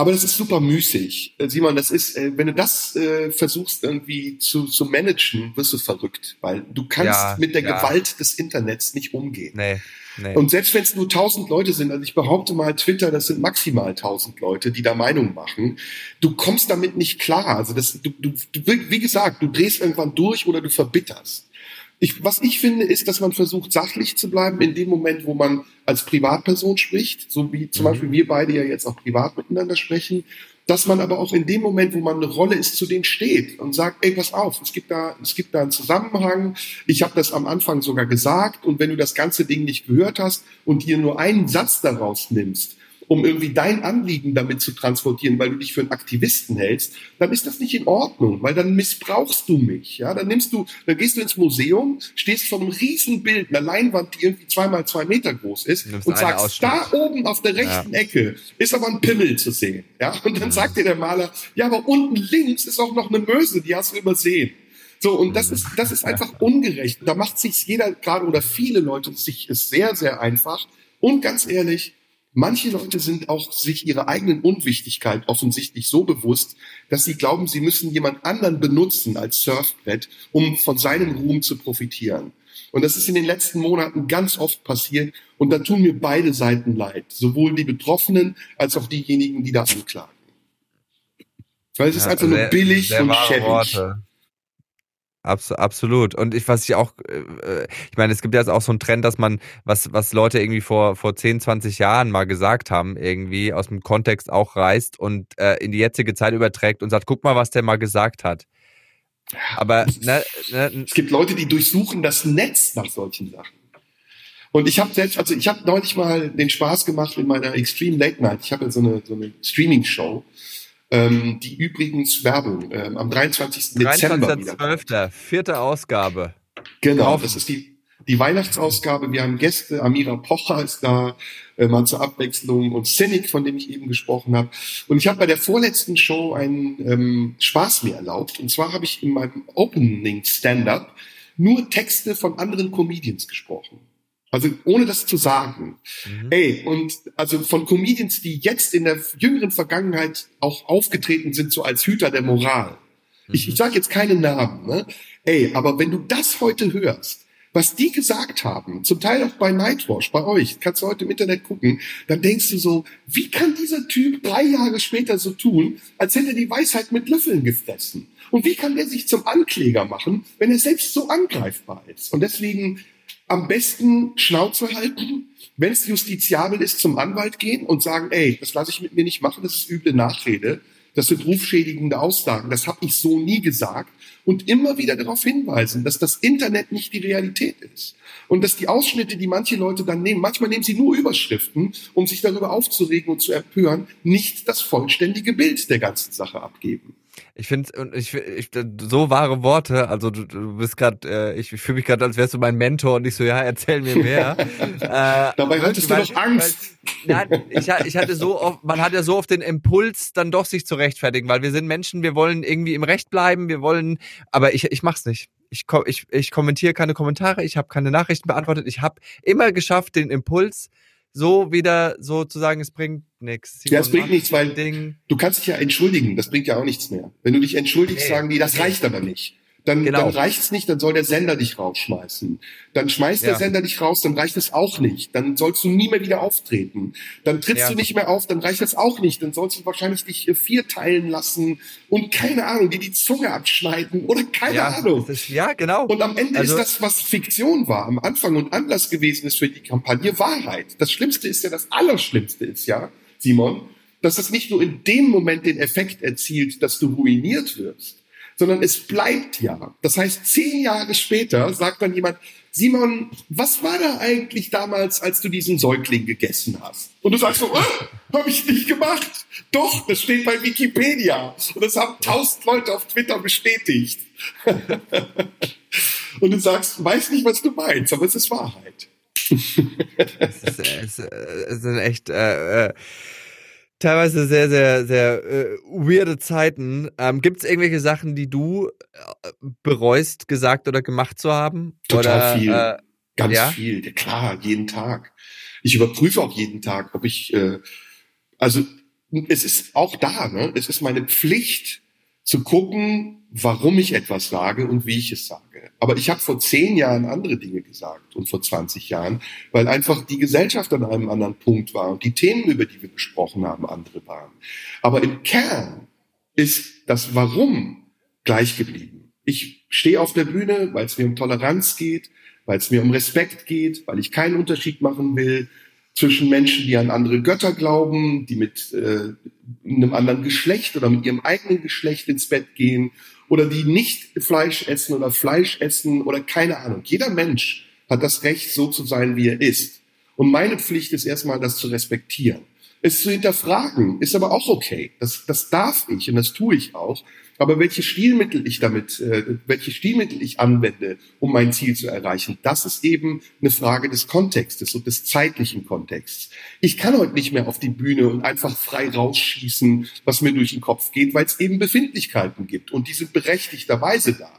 aber das ist super müßig. Äh, Simon, das ist, äh, wenn du das äh, versuchst irgendwie zu, zu managen, wirst du verrückt, weil du kannst ja, mit der ja. Gewalt des Internets nicht umgehen. Nee, nee. Und selbst wenn es nur tausend Leute sind, also ich behaupte mal, Twitter, das sind maximal tausend Leute, die da Meinung machen, du kommst damit nicht klar. Also das, du, du, du, wie gesagt, du drehst irgendwann durch oder du verbitterst. Ich, was ich finde, ist, dass man versucht, sachlich zu bleiben in dem Moment, wo man als Privatperson spricht, so wie zum mhm. Beispiel wir beide ja jetzt auch privat miteinander sprechen, dass man aber auch in dem Moment, wo man eine Rolle ist, zu denen steht und sagt, ey, pass auf, es gibt da, es gibt da einen Zusammenhang. Ich habe das am Anfang sogar gesagt und wenn du das ganze Ding nicht gehört hast und dir nur einen Satz daraus nimmst, um irgendwie dein Anliegen damit zu transportieren, weil du dich für einen Aktivisten hältst, dann ist das nicht in Ordnung, weil dann missbrauchst du mich. Ja, dann nimmst du, dann gehst du ins Museum, stehst vor einem riesen Bild, einer Leinwand, die irgendwie zweimal zwei Meter groß ist und sagst, da oben auf der rechten ja. Ecke ist aber ein Pimmel zu sehen. Ja, und dann mhm. sagt dir der Maler, ja, aber unten links ist auch noch eine Möse, die hast du übersehen. So, und das ist, das ist einfach ungerecht. Da macht sich jeder gerade oder viele Leute sich es sehr, sehr einfach. Und ganz ehrlich, Manche Leute sind auch sich ihrer eigenen Unwichtigkeit offensichtlich so bewusst, dass sie glauben, sie müssen jemand anderen benutzen als Surfbrett, um von seinem Ruhm zu profitieren. Und das ist in den letzten Monaten ganz oft passiert. Und da tun mir beide Seiten leid. Sowohl die Betroffenen als auch diejenigen, die da anklagen. Weil es ja, ist einfach sehr, nur billig und schäbig. Worte. Abs absolut. Und ich, was ich auch, äh, ich meine, es gibt ja auch so einen Trend, dass man, was, was Leute irgendwie vor, vor 10, 20 Jahren mal gesagt haben, irgendwie aus dem Kontext auch reißt und äh, in die jetzige Zeit überträgt und sagt, guck mal, was der mal gesagt hat. Aber ne, ne, es gibt Leute, die durchsuchen das Netz nach solchen Sachen. Und ich habe selbst, also ich habe neulich mal den Spaß gemacht in meiner Extreme Late Night. Ich habe ja so eine, so eine Streaming-Show ähm, die übrigens Werbung ähm, am 23. 23. Dezember 12. vierte Ausgabe. Genau, Kaufen. das ist die, die Weihnachtsausgabe. Wir haben Gäste, Amira Pocher ist da, äh, mal zur Abwechslung und Cynic, von dem ich eben gesprochen habe. Und ich habe bei der vorletzten Show einen ähm, Spaß mir erlaubt. Und zwar habe ich in meinem Opening Stand-up nur Texte von anderen Comedians gesprochen. Also ohne das zu sagen. Mhm. Ey, und also von Comedians, die jetzt in der jüngeren Vergangenheit auch aufgetreten sind, so als Hüter der Moral. Mhm. Ich, ich sage jetzt keine Namen, ne? Ey, aber wenn du das heute hörst, was die gesagt haben, zum Teil auch bei Nightwash, bei euch, kannst du heute im Internet gucken, dann denkst du so, wie kann dieser Typ drei Jahre später so tun, als hätte er die Weisheit mit Löffeln gefressen? Und wie kann der sich zum Ankläger machen, wenn er selbst so angreifbar ist? Und deswegen am besten Schnauze halten, wenn es justiziabel ist, zum Anwalt gehen und sagen, ey, das lasse ich mit mir nicht machen, das ist üble Nachrede. Das sind rufschädigende Aussagen. Das habe ich so nie gesagt. Und immer wieder darauf hinweisen, dass das Internet nicht die Realität ist. Und dass die Ausschnitte, die manche Leute dann nehmen, manchmal nehmen sie nur Überschriften, um sich darüber aufzuregen und zu empören, nicht das vollständige Bild der ganzen Sache abgeben. Ich finde ich, ich so wahre Worte. Also du, du bist gerade, äh, ich fühle mich gerade, als wärst du mein Mentor und ich so, ja, erzähl mir mehr. äh, Dabei hattest du doch Angst. Weil, nein, ich, ich hatte so oft, man hat ja so oft den Impuls, dann doch sich zu rechtfertigen, weil wir sind Menschen, wir wollen irgendwie im Recht bleiben, wir wollen, aber ich, ich mach's nicht. Ich, ich, ich kommentiere keine Kommentare, ich habe keine Nachrichten beantwortet. Ich habe immer geschafft, den Impuls so wieder so zu sagen, es bringt nichts. Ja, es bringt nichts, weil Ding. du kannst dich ja entschuldigen, das bringt ja auch nichts mehr. Wenn du dich entschuldigst, okay. sagen die, das reicht aber nicht dann, genau. dann reicht's nicht, dann soll der Sender dich rausschmeißen. Dann schmeißt ja. der Sender dich raus, dann reicht es auch nicht. Dann sollst du nie mehr wieder auftreten. Dann trittst ja. du nicht mehr auf, dann reicht das auch nicht. Dann sollst du wahrscheinlich dich äh, vier teilen lassen und keine Ahnung, dir die Zunge abschneiden oder keine ja, Ahnung. Ist, ja, genau. Und am Ende also, ist das, was Fiktion war, am Anfang und Anlass gewesen ist für die Kampagne, Wahrheit. Das Schlimmste ist ja, das Allerschlimmste ist ja, Simon, dass es nicht nur in dem Moment den Effekt erzielt, dass du ruiniert wirst, sondern es bleibt ja. Das heißt, zehn Jahre später sagt dann jemand, Simon, was war da eigentlich damals, als du diesen Säugling gegessen hast? Und du sagst so, oh, habe ich nicht gemacht. Doch, das steht bei Wikipedia. Und das haben tausend Leute auf Twitter bestätigt. Und du sagst, weiß nicht, was du meinst, aber es ist Wahrheit. es, ist, es, es sind echt äh, äh teilweise sehr, sehr, sehr äh, weirde Zeiten. Ähm, Gibt es irgendwelche Sachen, die du äh, bereust, gesagt oder gemacht zu haben? Total oder, viel. Äh, Ganz ja? viel. Ja, klar, jeden Tag. Ich überprüfe auch jeden Tag, ob ich, äh, also es ist auch da, ne? Es ist meine Pflicht zu gucken, warum ich etwas sage und wie ich es sage. Aber ich habe vor zehn Jahren andere Dinge gesagt und vor 20 Jahren, weil einfach die Gesellschaft an einem anderen Punkt war und die Themen, über die wir gesprochen haben, andere waren. Aber im Kern ist das Warum gleich geblieben. Ich stehe auf der Bühne, weil es mir um Toleranz geht, weil es mir um Respekt geht, weil ich keinen Unterschied machen will zwischen Menschen, die an andere Götter glauben, die mit äh, einem anderen Geschlecht oder mit ihrem eigenen Geschlecht ins Bett gehen oder die nicht Fleisch essen oder Fleisch essen oder keine Ahnung. Jeder Mensch hat das Recht, so zu sein, wie er ist. Und meine Pflicht ist erstmal, das zu respektieren. Es zu hinterfragen ist aber auch okay. Das, das darf ich und das tue ich auch. Aber welche Stilmittel ich damit, äh, welche Stilmittel ich anwende, um mein Ziel zu erreichen, das ist eben eine Frage des Kontextes und des zeitlichen Kontexts. Ich kann heute nicht mehr auf die Bühne und einfach frei rausschießen, was mir durch den Kopf geht, weil es eben Befindlichkeiten gibt und die sind berechtigterweise da.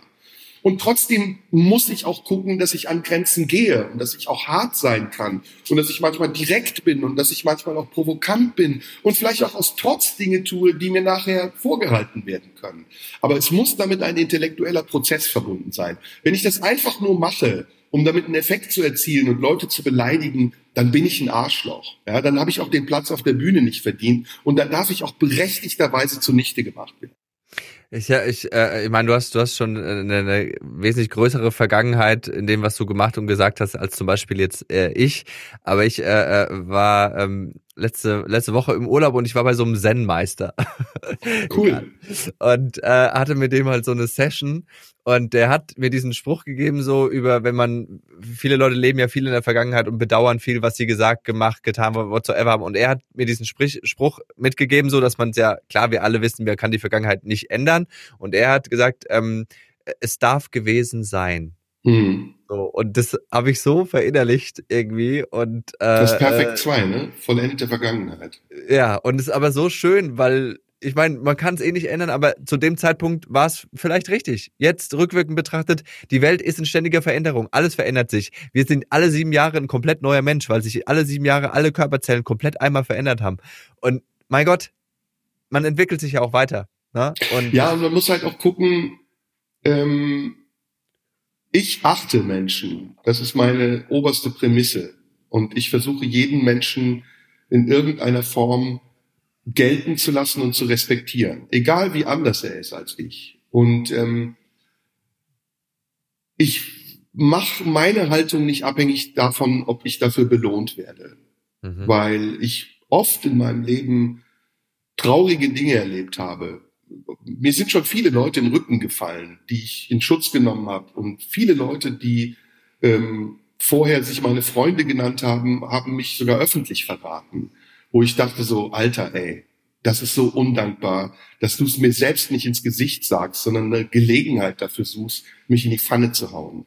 Und trotzdem muss ich auch gucken, dass ich an Grenzen gehe und dass ich auch hart sein kann und dass ich manchmal direkt bin und dass ich manchmal auch provokant bin und vielleicht auch aus Trotz Dinge tue, die mir nachher vorgehalten werden können. Aber es muss damit ein intellektueller Prozess verbunden sein. Wenn ich das einfach nur mache, um damit einen Effekt zu erzielen und Leute zu beleidigen, dann bin ich ein Arschloch. Ja, dann habe ich auch den Platz auf der Bühne nicht verdient und dann darf ich auch berechtigterweise zunichte gemacht werden. Ich, ja, ich, äh, ich meine, du hast, du hast schon eine, eine wesentlich größere Vergangenheit in dem, was du gemacht und gesagt hast, als zum Beispiel jetzt äh, ich. Aber ich äh, äh war ähm, letzte, letzte Woche im Urlaub und ich war bei so einem Zen-Meister. Cool. und äh, hatte mit dem halt so eine Session und der hat mir diesen Spruch gegeben, so über, wenn man, viele Leute leben ja viel in der Vergangenheit und bedauern viel, was sie gesagt, gemacht, getan, whatsoever haben. Und er hat mir diesen Sprich, Spruch mitgegeben, so dass man es ja, klar, wir alle wissen, man kann die Vergangenheit nicht ändern. Und er hat gesagt, ähm, es darf gewesen sein. Mhm. So, und das habe ich so verinnerlicht irgendwie. Und, äh, das ist perfekt 2, äh, ne? Vollendete Vergangenheit. Ja, und es ist aber so schön, weil ich meine, man kann es eh nicht ändern, aber zu dem Zeitpunkt war es vielleicht richtig. Jetzt rückwirkend betrachtet, die Welt ist in ständiger Veränderung. Alles verändert sich. Wir sind alle sieben Jahre ein komplett neuer Mensch, weil sich alle sieben Jahre alle Körperzellen komplett einmal verändert haben. Und mein Gott, man entwickelt sich ja auch weiter. Ne? Und ja, und man muss halt auch gucken, ähm, ich achte Menschen. Das ist meine oberste Prämisse. Und ich versuche jeden Menschen in irgendeiner Form gelten zu lassen und zu respektieren. Egal wie anders er ist als ich. Und ähm, ich mache meine Haltung nicht abhängig davon, ob ich dafür belohnt werde. Mhm. Weil ich oft in meinem Leben traurige Dinge erlebt habe. Mir sind schon viele Leute in den Rücken gefallen, die ich in Schutz genommen habe. Und viele Leute, die ähm, vorher sich meine Freunde genannt haben, haben mich sogar öffentlich verraten. Wo ich dachte so, Alter, ey, das ist so undankbar, dass du es mir selbst nicht ins Gesicht sagst, sondern eine Gelegenheit dafür suchst, mich in die Pfanne zu hauen.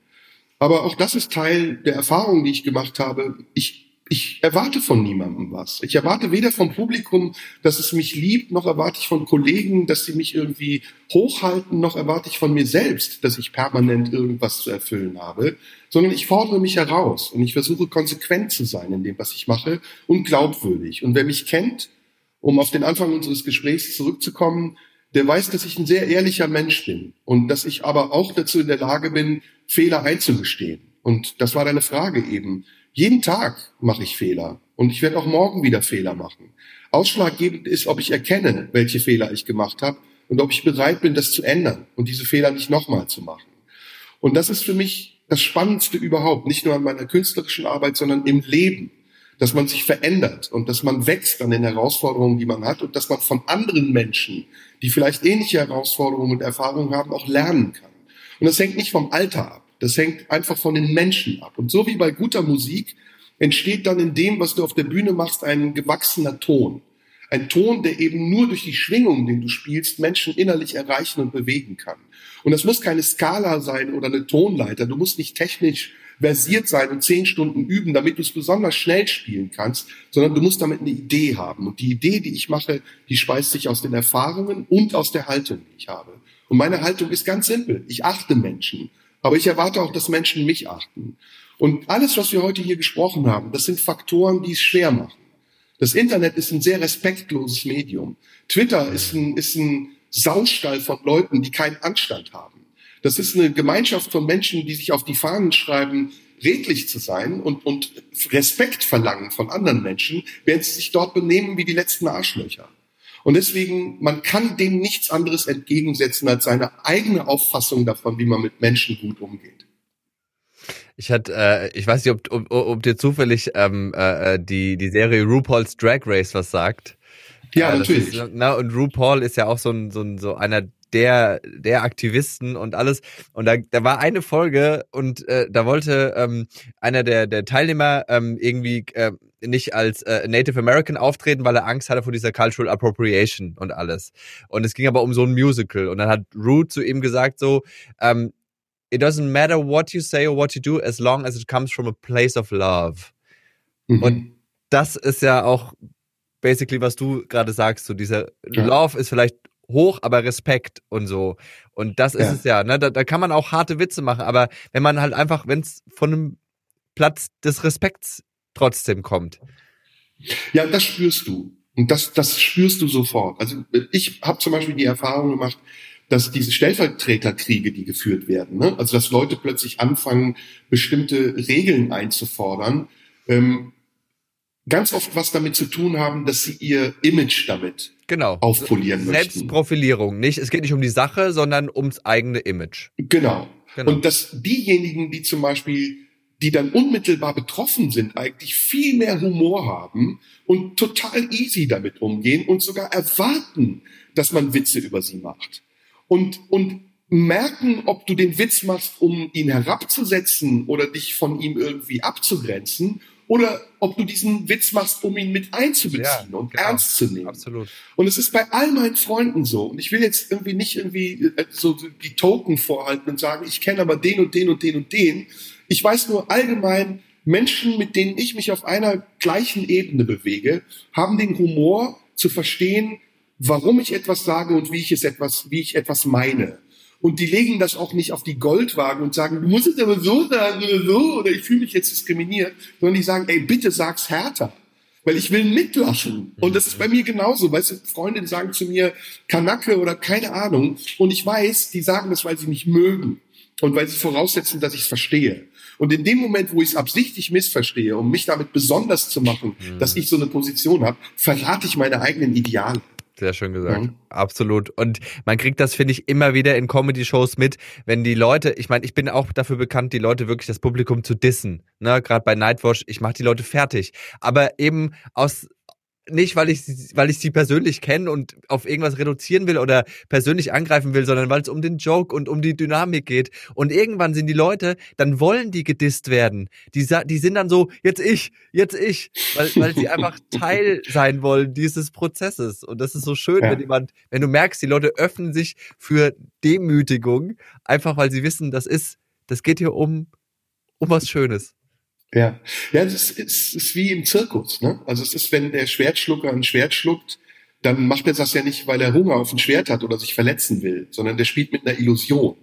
Aber auch das ist Teil der Erfahrung, die ich gemacht habe. Ich ich erwarte von niemandem was. Ich erwarte weder vom Publikum, dass es mich liebt, noch erwarte ich von Kollegen, dass sie mich irgendwie hochhalten, noch erwarte ich von mir selbst, dass ich permanent irgendwas zu erfüllen habe, sondern ich fordere mich heraus und ich versuche konsequent zu sein in dem, was ich mache und glaubwürdig. Und wer mich kennt, um auf den Anfang unseres Gesprächs zurückzukommen, der weiß, dass ich ein sehr ehrlicher Mensch bin und dass ich aber auch dazu in der Lage bin, Fehler einzugestehen. Und das war deine Frage eben. Jeden Tag mache ich Fehler und ich werde auch morgen wieder Fehler machen. Ausschlaggebend ist, ob ich erkenne, welche Fehler ich gemacht habe und ob ich bereit bin, das zu ändern und diese Fehler nicht nochmal zu machen. Und das ist für mich das Spannendste überhaupt, nicht nur an meiner künstlerischen Arbeit, sondern im Leben, dass man sich verändert und dass man wächst an den Herausforderungen, die man hat und dass man von anderen Menschen, die vielleicht ähnliche Herausforderungen und Erfahrungen haben, auch lernen kann. Und das hängt nicht vom Alter ab. Das hängt einfach von den Menschen ab. Und so wie bei guter Musik entsteht dann in dem, was du auf der Bühne machst, ein gewachsener Ton. Ein Ton, der eben nur durch die Schwingung, den du spielst, Menschen innerlich erreichen und bewegen kann. Und das muss keine Skala sein oder eine Tonleiter. Du musst nicht technisch versiert sein und zehn Stunden üben, damit du es besonders schnell spielen kannst, sondern du musst damit eine Idee haben. Und die Idee, die ich mache, die speist sich aus den Erfahrungen und aus der Haltung, die ich habe. Und meine Haltung ist ganz simpel. Ich achte Menschen. Aber ich erwarte auch, dass Menschen mich achten. Und alles, was wir heute hier gesprochen haben, das sind Faktoren, die es schwer machen. Das Internet ist ein sehr respektloses Medium. Twitter ist ein, ist ein Saustall von Leuten, die keinen Anstand haben. Das ist eine Gemeinschaft von Menschen, die sich auf die Fahnen schreiben, redlich zu sein und, und Respekt verlangen von anderen Menschen, während sie sich dort benehmen wie die letzten Arschlöcher. Und deswegen, man kann dem nichts anderes entgegensetzen als seine eigene Auffassung davon, wie man mit Menschen gut umgeht. Ich hatte, äh, ich weiß nicht, ob, ob, ob dir zufällig ähm, äh, die die Serie RuPaul's Drag Race was sagt. Ja, äh, natürlich. Ist, na, und RuPaul ist ja auch so ein, so ein so einer der der Aktivisten und alles. Und da, da war eine Folge und äh, da wollte ähm, einer der der Teilnehmer ähm, irgendwie äh, nicht als äh, Native American auftreten, weil er Angst hatte vor dieser Cultural Appropriation und alles. Und es ging aber um so ein Musical. Und dann hat Root zu ihm gesagt so, ähm, it doesn't matter what you say or what you do, as long as it comes from a place of love. Mhm. Und das ist ja auch basically, was du gerade sagst, so dieser ja. Love ist vielleicht hoch, aber Respekt und so. Und das ist ja. es ja, ne? Da, da kann man auch harte Witze machen, aber wenn man halt einfach, wenn es von einem Platz des Respekts trotzdem kommt. Ja, das spürst du. Und das, das spürst du sofort. Also ich habe zum Beispiel die Erfahrung gemacht, dass diese Stellvertreterkriege, die geführt werden, ne? also dass Leute plötzlich anfangen, bestimmte Regeln einzufordern, ähm, ganz oft was damit zu tun haben, dass sie ihr Image damit genau. aufpolieren möchten. Selbstprofilierung, nicht? Es geht nicht um die Sache, sondern ums eigene Image. Genau. genau. Und dass diejenigen, die zum Beispiel die dann unmittelbar betroffen sind, eigentlich viel mehr Humor haben und total easy damit umgehen und sogar erwarten, dass man Witze über sie macht. Und, und merken, ob du den Witz machst, um ihn herabzusetzen oder dich von ihm irgendwie abzugrenzen oder ob du diesen Witz machst, um ihn mit einzubeziehen ja, und genau. ernst zu nehmen. Absolut. Und es ist bei all meinen Freunden so. Und ich will jetzt irgendwie nicht irgendwie äh, so die Token vorhalten und sagen, ich kenne aber den und den und den und den, ich weiß nur allgemein, Menschen, mit denen ich mich auf einer gleichen Ebene bewege, haben den Humor zu verstehen, warum ich etwas sage und wie ich es etwas, wie ich etwas meine. Und die legen das auch nicht auf die Goldwaage und sagen, du musst es aber so sagen oder so, oder ich fühle mich jetzt diskriminiert, sondern die sagen, ey, bitte sag's härter. Weil ich will mitlachen. Und das ist bei mir genauso. Weißt du, Freunde sagen zu mir Kanacke oder keine Ahnung. Und ich weiß, die sagen das, weil sie mich mögen. Und weil sie voraussetzen, dass ich es verstehe. Und in dem Moment, wo ich es absichtlich missverstehe, um mich damit besonders zu machen, mhm. dass ich so eine Position habe, verrate ich meine eigenen Ideale. Sehr schön gesagt. Mhm. Absolut. Und man kriegt das, finde ich, immer wieder in Comedy-Shows mit, wenn die Leute, ich meine, ich bin auch dafür bekannt, die Leute wirklich das Publikum zu dissen. Ne, gerade bei Nightwatch, ich mache die Leute fertig. Aber eben aus nicht, weil ich, weil ich sie persönlich kenne und auf irgendwas reduzieren will oder persönlich angreifen will, sondern weil es um den Joke und um die Dynamik geht. Und irgendwann sind die Leute, dann wollen die gedisst werden. Die, die sind dann so, jetzt ich, jetzt ich, weil, weil sie einfach Teil sein wollen dieses Prozesses. Und das ist so schön, ja. wenn jemand, wenn du merkst, die Leute öffnen sich für Demütigung, einfach weil sie wissen, das ist, das geht hier um, um was Schönes. Ja, ja, es ist, es ist wie im Zirkus. Ne? Also es ist, wenn der Schwertschlucker ein Schwert schluckt, dann macht er das ja nicht, weil er Hunger auf ein Schwert hat oder sich verletzen will, sondern der spielt mit einer Illusion.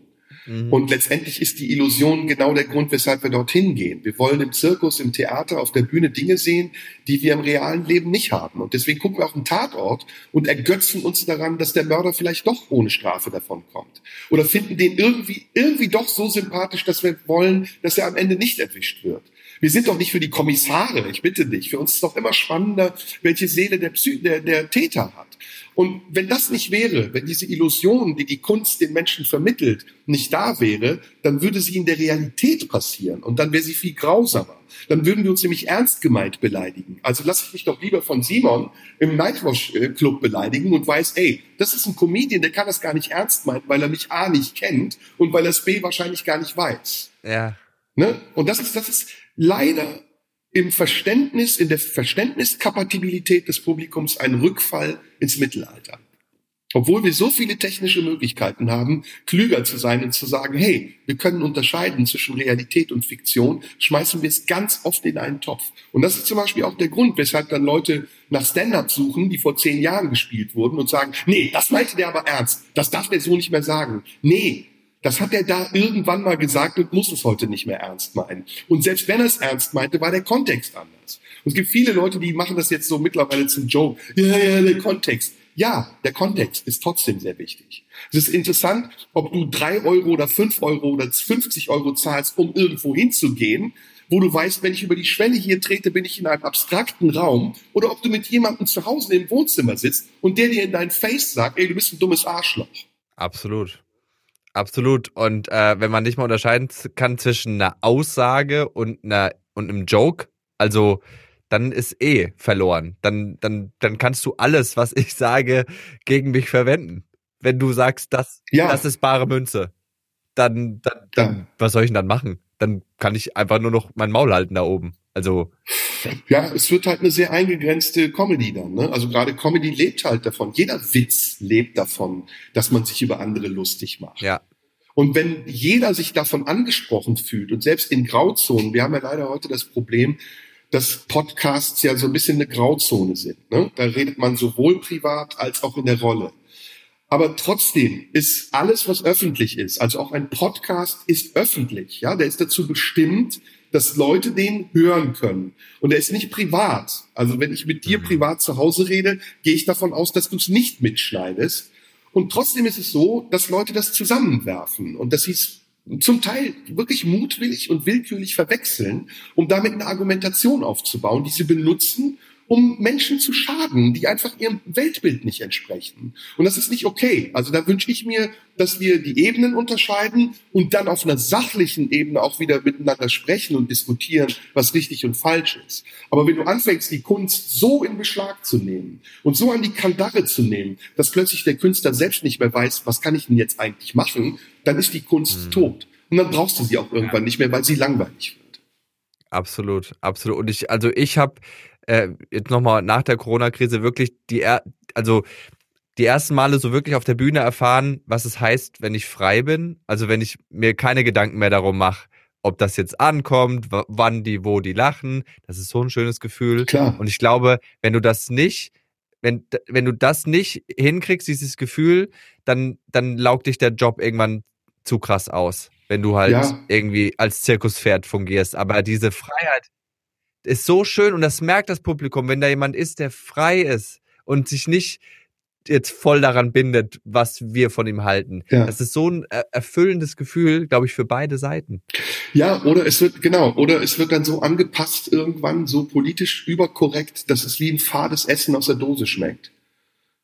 Mhm. Und letztendlich ist die Illusion genau der Grund, weshalb wir dorthin gehen. Wir wollen im Zirkus, im Theater, auf der Bühne Dinge sehen, die wir im realen Leben nicht haben. Und deswegen gucken wir auch einen Tatort und ergötzen uns daran, dass der Mörder vielleicht doch ohne Strafe davon kommt. Oder finden den irgendwie, irgendwie doch so sympathisch, dass wir wollen, dass er am Ende nicht erwischt wird. Wir sind doch nicht für die Kommissare, ich bitte dich. Für uns ist doch immer spannender, welche Seele der, Psy der, der Täter hat. Und wenn das nicht wäre, wenn diese Illusion, die die Kunst den Menschen vermittelt, nicht da wäre, dann würde sie in der Realität passieren und dann wäre sie viel grausamer. Dann würden wir uns nämlich ernst gemeint beleidigen. Also lasse ich mich doch lieber von Simon im Nightwash Club beleidigen und weiß, ey, das ist ein Comedian, der kann das gar nicht ernst meinen, weil er mich A nicht kennt und weil er es B wahrscheinlich gar nicht weiß. Ja. Ne? Und das ist, das ist, leider im Verständnis, in der Verständniskapabilität des Publikums ein Rückfall ins Mittelalter. Obwohl wir so viele technische Möglichkeiten haben, klüger zu sein und zu sagen, hey, wir können unterscheiden zwischen Realität und Fiktion, schmeißen wir es ganz oft in einen Topf. Und das ist zum Beispiel auch der Grund, weshalb dann Leute nach Stand-up suchen, die vor zehn Jahren gespielt wurden und sagen, nee, das meinte der aber ernst, das darf der so nicht mehr sagen. Nee, das hat er da irgendwann mal gesagt und muss es heute nicht mehr ernst meinen. Und selbst wenn er es ernst meinte, war der Kontext anders. Und es gibt viele Leute, die machen das jetzt so mittlerweile zum Joke. Ja, ja, der Kontext. Ja, der Kontext ist trotzdem sehr wichtig. Es ist interessant, ob du drei Euro oder fünf Euro oder 50 Euro zahlst, um irgendwo hinzugehen, wo du weißt, wenn ich über die Schwelle hier trete, bin ich in einem abstrakten Raum, oder ob du mit jemandem zu Hause im Wohnzimmer sitzt und der dir in dein Face sagt, ey, du bist ein dummes Arschloch. Absolut. Absolut. Und äh, wenn man nicht mal unterscheiden kann zwischen einer Aussage und einer und einem Joke, also dann ist eh verloren. Dann, dann, dann kannst du alles, was ich sage, gegen mich verwenden. Wenn du sagst, das, ja. das ist bare Münze, dann, dann, dann ja. was soll ich denn dann machen? Dann kann ich einfach nur noch mein Maul halten da oben. Also ja, es wird halt eine sehr eingegrenzte Comedy dann. Ne? Also gerade Comedy lebt halt davon. Jeder Witz lebt davon, dass man sich über andere lustig macht. Ja. Und wenn jeder sich davon angesprochen fühlt und selbst in Grauzonen, wir haben ja leider heute das Problem, dass Podcasts ja so ein bisschen eine Grauzone sind. Ne? Da redet man sowohl privat als auch in der Rolle. Aber trotzdem ist alles, was öffentlich ist, also auch ein Podcast ist öffentlich. Ja, der ist dazu bestimmt, dass Leute den hören können. Und er ist nicht privat. Also wenn ich mit dir mhm. privat zu Hause rede, gehe ich davon aus, dass du es nicht mitschneidest. Und trotzdem ist es so, dass Leute das zusammenwerfen und dass sie es zum Teil wirklich mutwillig und willkürlich verwechseln, um damit eine Argumentation aufzubauen, die sie benutzen, um Menschen zu schaden, die einfach ihrem Weltbild nicht entsprechen. Und das ist nicht okay. Also da wünsche ich mir, dass wir die Ebenen unterscheiden und dann auf einer sachlichen Ebene auch wieder miteinander sprechen und diskutieren, was richtig und falsch ist. Aber wenn du anfängst, die Kunst so in Beschlag zu nehmen und so an die Kandare zu nehmen, dass plötzlich der Künstler selbst nicht mehr weiß, was kann ich denn jetzt eigentlich machen, dann ist die Kunst mhm. tot. Und dann brauchst du sie auch irgendwann nicht mehr, weil sie langweilig wird. Absolut, absolut. Und ich, also ich habe äh, jetzt nochmal nach der Corona-Krise wirklich die, also die ersten Male so wirklich auf der Bühne erfahren, was es heißt, wenn ich frei bin. Also wenn ich mir keine Gedanken mehr darum mache, ob das jetzt ankommt, wann die, wo die lachen. Das ist so ein schönes Gefühl. Klar. Und ich glaube, wenn du das nicht, wenn, wenn du das nicht hinkriegst, dieses Gefühl, dann, dann laugt dich der Job irgendwann zu krass aus, wenn du halt ja. irgendwie als Zirkuspferd fungierst. Aber diese Freiheit, ist so schön und das merkt das Publikum, wenn da jemand ist, der frei ist und sich nicht jetzt voll daran bindet, was wir von ihm halten. Ja. Das ist so ein erfüllendes Gefühl, glaube ich, für beide Seiten. Ja, oder es wird, genau, oder es wird dann so angepasst irgendwann, so politisch überkorrekt, dass es wie ein fades Essen aus der Dose schmeckt.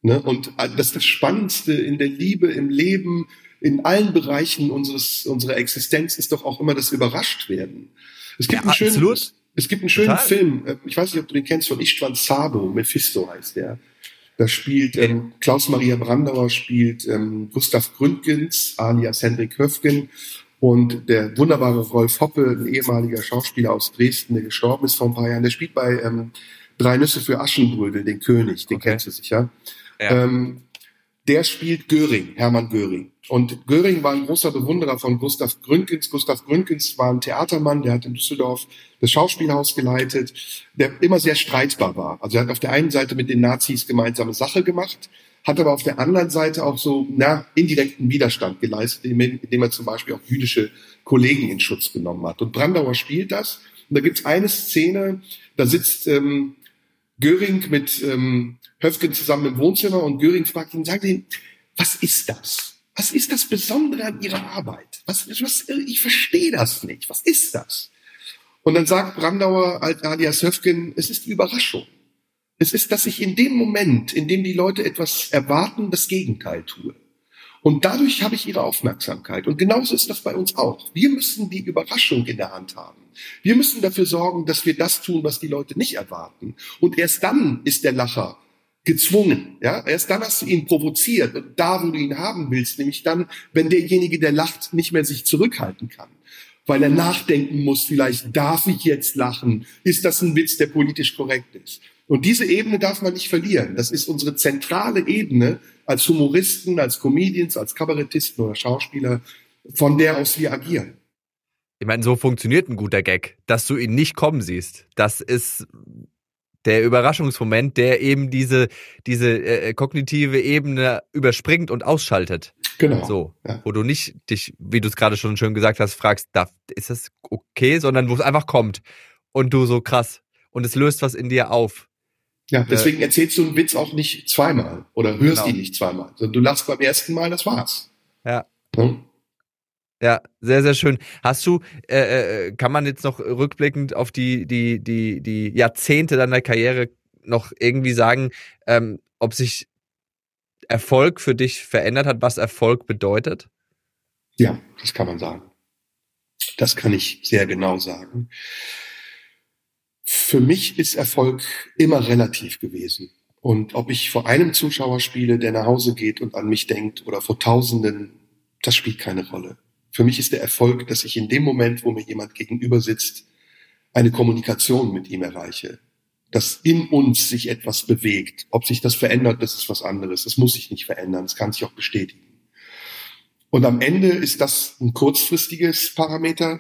Ne? Und äh, das ist das Spannendste in der Liebe, im Leben, in allen Bereichen unseres, unserer Existenz ist doch auch immer das Überrascht werden. Es gibt ja, ein schönes, Es gibt einen schönen Total. Film, äh, ich weiß nicht, ob du den kennst, von Istvan Sabo, Mephisto heißt der. Da spielt ähm, Klaus-Maria Brandauer, spielt ähm, Gustav Gründgens alias Hendrik Höfgen und der wunderbare Rolf Hoppe, ein ehemaliger Schauspieler aus Dresden, der gestorben ist vor ein paar Jahren, der spielt bei ähm, Drei Nüsse für Aschenbrödel, den König, den okay. kennst du sicher. Ja. Ähm, der spielt Göring, Hermann Göring. Und Göring war ein großer Bewunderer von Gustav Gründgens. Gustav Gründgens war ein Theatermann, der hat in Düsseldorf das Schauspielhaus geleitet, der immer sehr streitbar war. Also er hat auf der einen Seite mit den Nazis gemeinsame Sache gemacht, hat aber auf der anderen Seite auch so na, indirekten Widerstand geleistet, indem er zum Beispiel auch jüdische Kollegen in Schutz genommen hat. Und Brandauer spielt das. Und da gibt's eine Szene, da sitzt ähm, Göring mit ähm, Höfgen zusammen im Wohnzimmer und Göring fragt ihn, sagt ihn, was ist das? Was ist das Besondere an Ihrer Arbeit? Was, was, ich verstehe das nicht. Was ist das? Und dann sagt Brandauer alias Höfgen, es ist die Überraschung. Es ist, dass ich in dem Moment, in dem die Leute etwas erwarten, das Gegenteil tue. Und dadurch habe ich ihre Aufmerksamkeit. Und genauso ist das bei uns auch. Wir müssen die Überraschung in der Hand haben. Wir müssen dafür sorgen, dass wir das tun, was die Leute nicht erwarten. Und erst dann ist der Lacher gezwungen. Ja, erst dann hast du ihn provoziert und da, wo du ihn haben willst, nämlich dann, wenn derjenige, der lacht, nicht mehr sich zurückhalten kann, weil er nachdenken muss, vielleicht darf ich jetzt lachen, ist das ein Witz, der politisch korrekt ist. Und diese Ebene darf man nicht verlieren. Das ist unsere zentrale Ebene als Humoristen, als Comedians, als Kabarettisten oder Schauspieler, von der aus wir agieren. Ich meine, so funktioniert ein guter Gag, dass du ihn nicht kommen siehst. Das ist der Überraschungsmoment, der eben diese, diese äh, kognitive Ebene überspringt und ausschaltet. Genau. So, ja. wo du nicht dich, wie du es gerade schon schön gesagt hast, fragst, darf, ist das okay, sondern wo es einfach kommt und du so krass und es löst was in dir auf. Ja, deswegen äh, erzählst du einen Witz auch nicht zweimal oder hörst genau. ihn nicht zweimal, du lachst beim ersten Mal, das war's. Ja. Hm? Ja, sehr, sehr schön. Hast du, äh, äh, kann man jetzt noch rückblickend auf die, die, die, die Jahrzehnte deiner Karriere noch irgendwie sagen, ähm, ob sich Erfolg für dich verändert hat, was Erfolg bedeutet? Ja, das kann man sagen. Das kann ich sehr genau sagen für mich ist Erfolg immer relativ gewesen. Und ob ich vor einem Zuschauer spiele, der nach Hause geht und an mich denkt, oder vor Tausenden, das spielt keine Rolle. Für mich ist der Erfolg, dass ich in dem Moment, wo mir jemand gegenüber sitzt, eine Kommunikation mit ihm erreiche. Dass in uns sich etwas bewegt. Ob sich das verändert, das ist was anderes. Das muss sich nicht verändern. Das kann sich auch bestätigen. Und am Ende ist das ein kurzfristiges Parameter,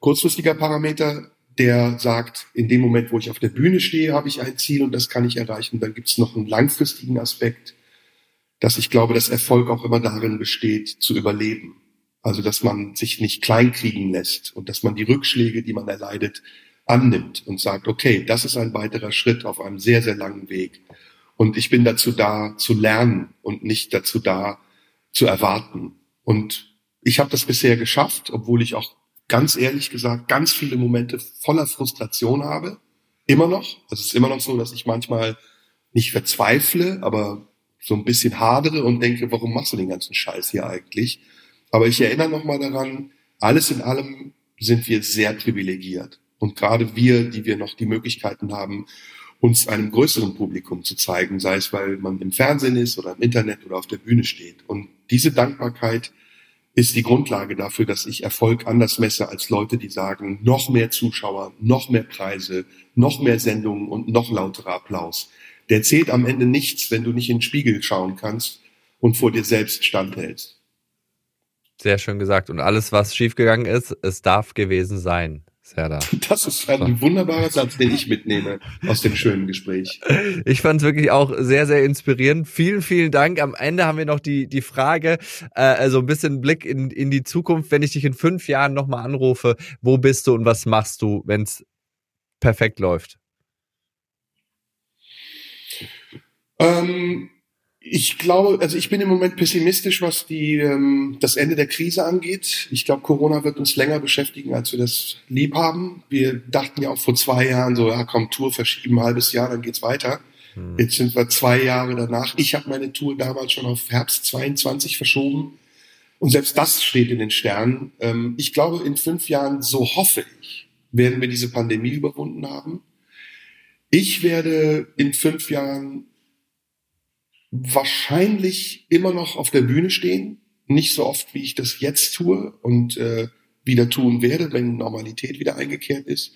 kurzfristiger Parameter, der sagt, in dem Moment, wo ich auf der Bühne stehe, habe ich ein Ziel und das kann ich erreichen. Dann gibt es noch einen langfristigen Aspekt, dass ich glaube, dass Erfolg auch immer darin besteht, zu überleben. Also, dass man sich nicht kleinkriegen lässt und dass man die Rückschläge, die man erleidet, annimmt und sagt, okay, das ist ein weiterer Schritt auf einem sehr, sehr langen Weg. Und ich bin dazu da, zu lernen und nicht dazu da, zu erwarten. Und ich habe das bisher geschafft, obwohl ich auch ganz ehrlich gesagt ganz viele Momente voller Frustration habe. Immer noch. Es ist immer noch so, dass ich manchmal nicht verzweifle, aber so ein bisschen hadere und denke, warum machst du den ganzen Scheiß hier eigentlich? Aber ich erinnere nochmal daran, alles in allem sind wir sehr privilegiert. Und gerade wir, die wir noch die Möglichkeiten haben, uns einem größeren Publikum zu zeigen, sei es, weil man im Fernsehen ist oder im Internet oder auf der Bühne steht. Und diese Dankbarkeit ist die Grundlage dafür, dass ich Erfolg anders messe als Leute, die sagen, noch mehr Zuschauer, noch mehr Preise, noch mehr Sendungen und noch lauterer Applaus. Der zählt am Ende nichts, wenn du nicht in den Spiegel schauen kannst und vor dir selbst standhältst. Sehr schön gesagt. Und alles, was schiefgegangen ist, es darf gewesen sein. Serda. Das ist ein wunderbarer Satz, den ich mitnehme aus dem schönen Gespräch. Ich fand es wirklich auch sehr, sehr inspirierend. Vielen, vielen Dank. Am Ende haben wir noch die, die Frage, äh, also ein bisschen Blick in, in die Zukunft. Wenn ich dich in fünf Jahren nochmal anrufe, wo bist du und was machst du, wenn es perfekt läuft? Ähm, ich glaube, also ich bin im Moment pessimistisch, was die, ähm, das Ende der Krise angeht. Ich glaube, Corona wird uns länger beschäftigen, als wir das lieb haben. Wir dachten ja auch vor zwei Jahren so, ja komm, Tour verschieben, ein halbes Jahr, dann geht's weiter. Hm. Jetzt sind wir zwei Jahre danach. Ich habe meine Tour damals schon auf Herbst 22 verschoben. Und selbst das steht in den Sternen. Ähm, ich glaube, in fünf Jahren, so hoffe ich, werden wir diese Pandemie überwunden haben. Ich werde in fünf Jahren wahrscheinlich immer noch auf der Bühne stehen. Nicht so oft, wie ich das jetzt tue und äh, wieder tun werde, wenn Normalität wieder eingekehrt ist.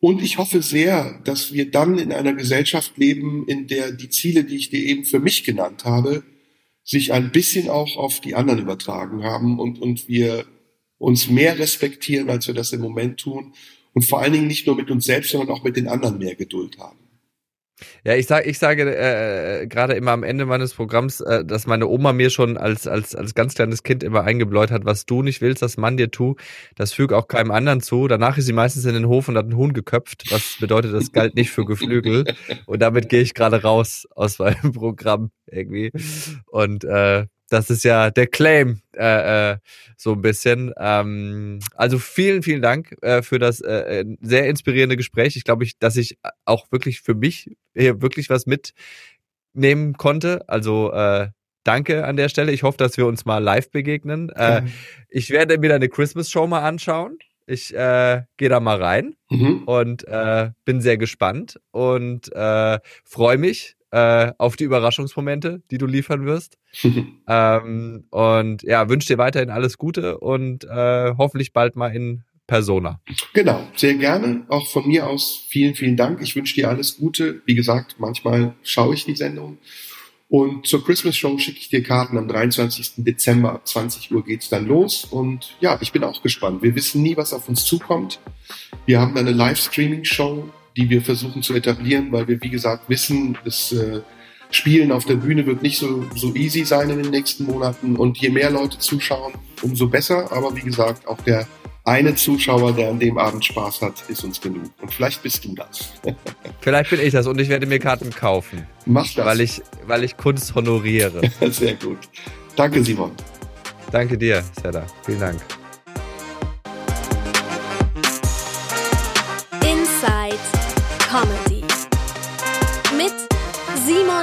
Und ich hoffe sehr, dass wir dann in einer Gesellschaft leben, in der die Ziele, die ich dir eben für mich genannt habe, sich ein bisschen auch auf die anderen übertragen haben und, und wir uns mehr respektieren, als wir das im Moment tun und vor allen Dingen nicht nur mit uns selbst, sondern auch mit den anderen mehr Geduld haben. Ja, ich sage, ich sage äh, gerade immer am Ende meines Programms, äh, dass meine Oma mir schon als als als ganz kleines Kind immer eingebläut hat, was du nicht willst, dass man dir tu, das füg auch keinem anderen zu. Danach ist sie meistens in den Hof und hat einen Huhn geköpft, was bedeutet, das galt nicht für Geflügel. Und damit gehe ich gerade raus aus meinem Programm irgendwie. Und äh, das ist ja der Claim äh, äh, so ein bisschen. Ähm, also vielen, vielen Dank äh, für das äh, äh sehr inspirierende Gespräch. Ich glaube, ich, dass ich auch wirklich für mich hier wirklich was mitnehmen konnte. Also äh, danke an der Stelle. Ich hoffe, dass wir uns mal live begegnen. Äh, ich werde mir deine Christmas Show mal anschauen. Ich gehe da mal rein mhm. und bin sehr gespannt und freue mich äh, auf die Überraschungsmomente, die du liefern wirst. ähm, und ja, wünsche dir weiterhin alles Gute und äh, hoffentlich bald mal in Persona. Genau, sehr gerne. Auch von mir aus vielen, vielen Dank. Ich wünsche dir alles Gute. Wie gesagt, manchmal schaue ich die Sendung. Und zur Christmas Show schicke ich dir Karten am 23. Dezember ab 20 Uhr geht's dann los. Und ja, ich bin auch gespannt. Wir wissen nie, was auf uns zukommt. Wir haben eine Live-Streaming-Show die wir versuchen zu etablieren, weil wir, wie gesagt, wissen, das äh, Spielen auf der Bühne wird nicht so, so easy sein in den nächsten Monaten. Und je mehr Leute zuschauen, umso besser. Aber wie gesagt, auch der eine Zuschauer, der an dem Abend Spaß hat, ist uns genug. Und vielleicht bist du das. vielleicht bin ich das und ich werde mir Karten kaufen. Mach das. Weil ich, weil ich Kunst honoriere. Sehr gut. Danke, Simon. Danke dir, Seda. Vielen Dank.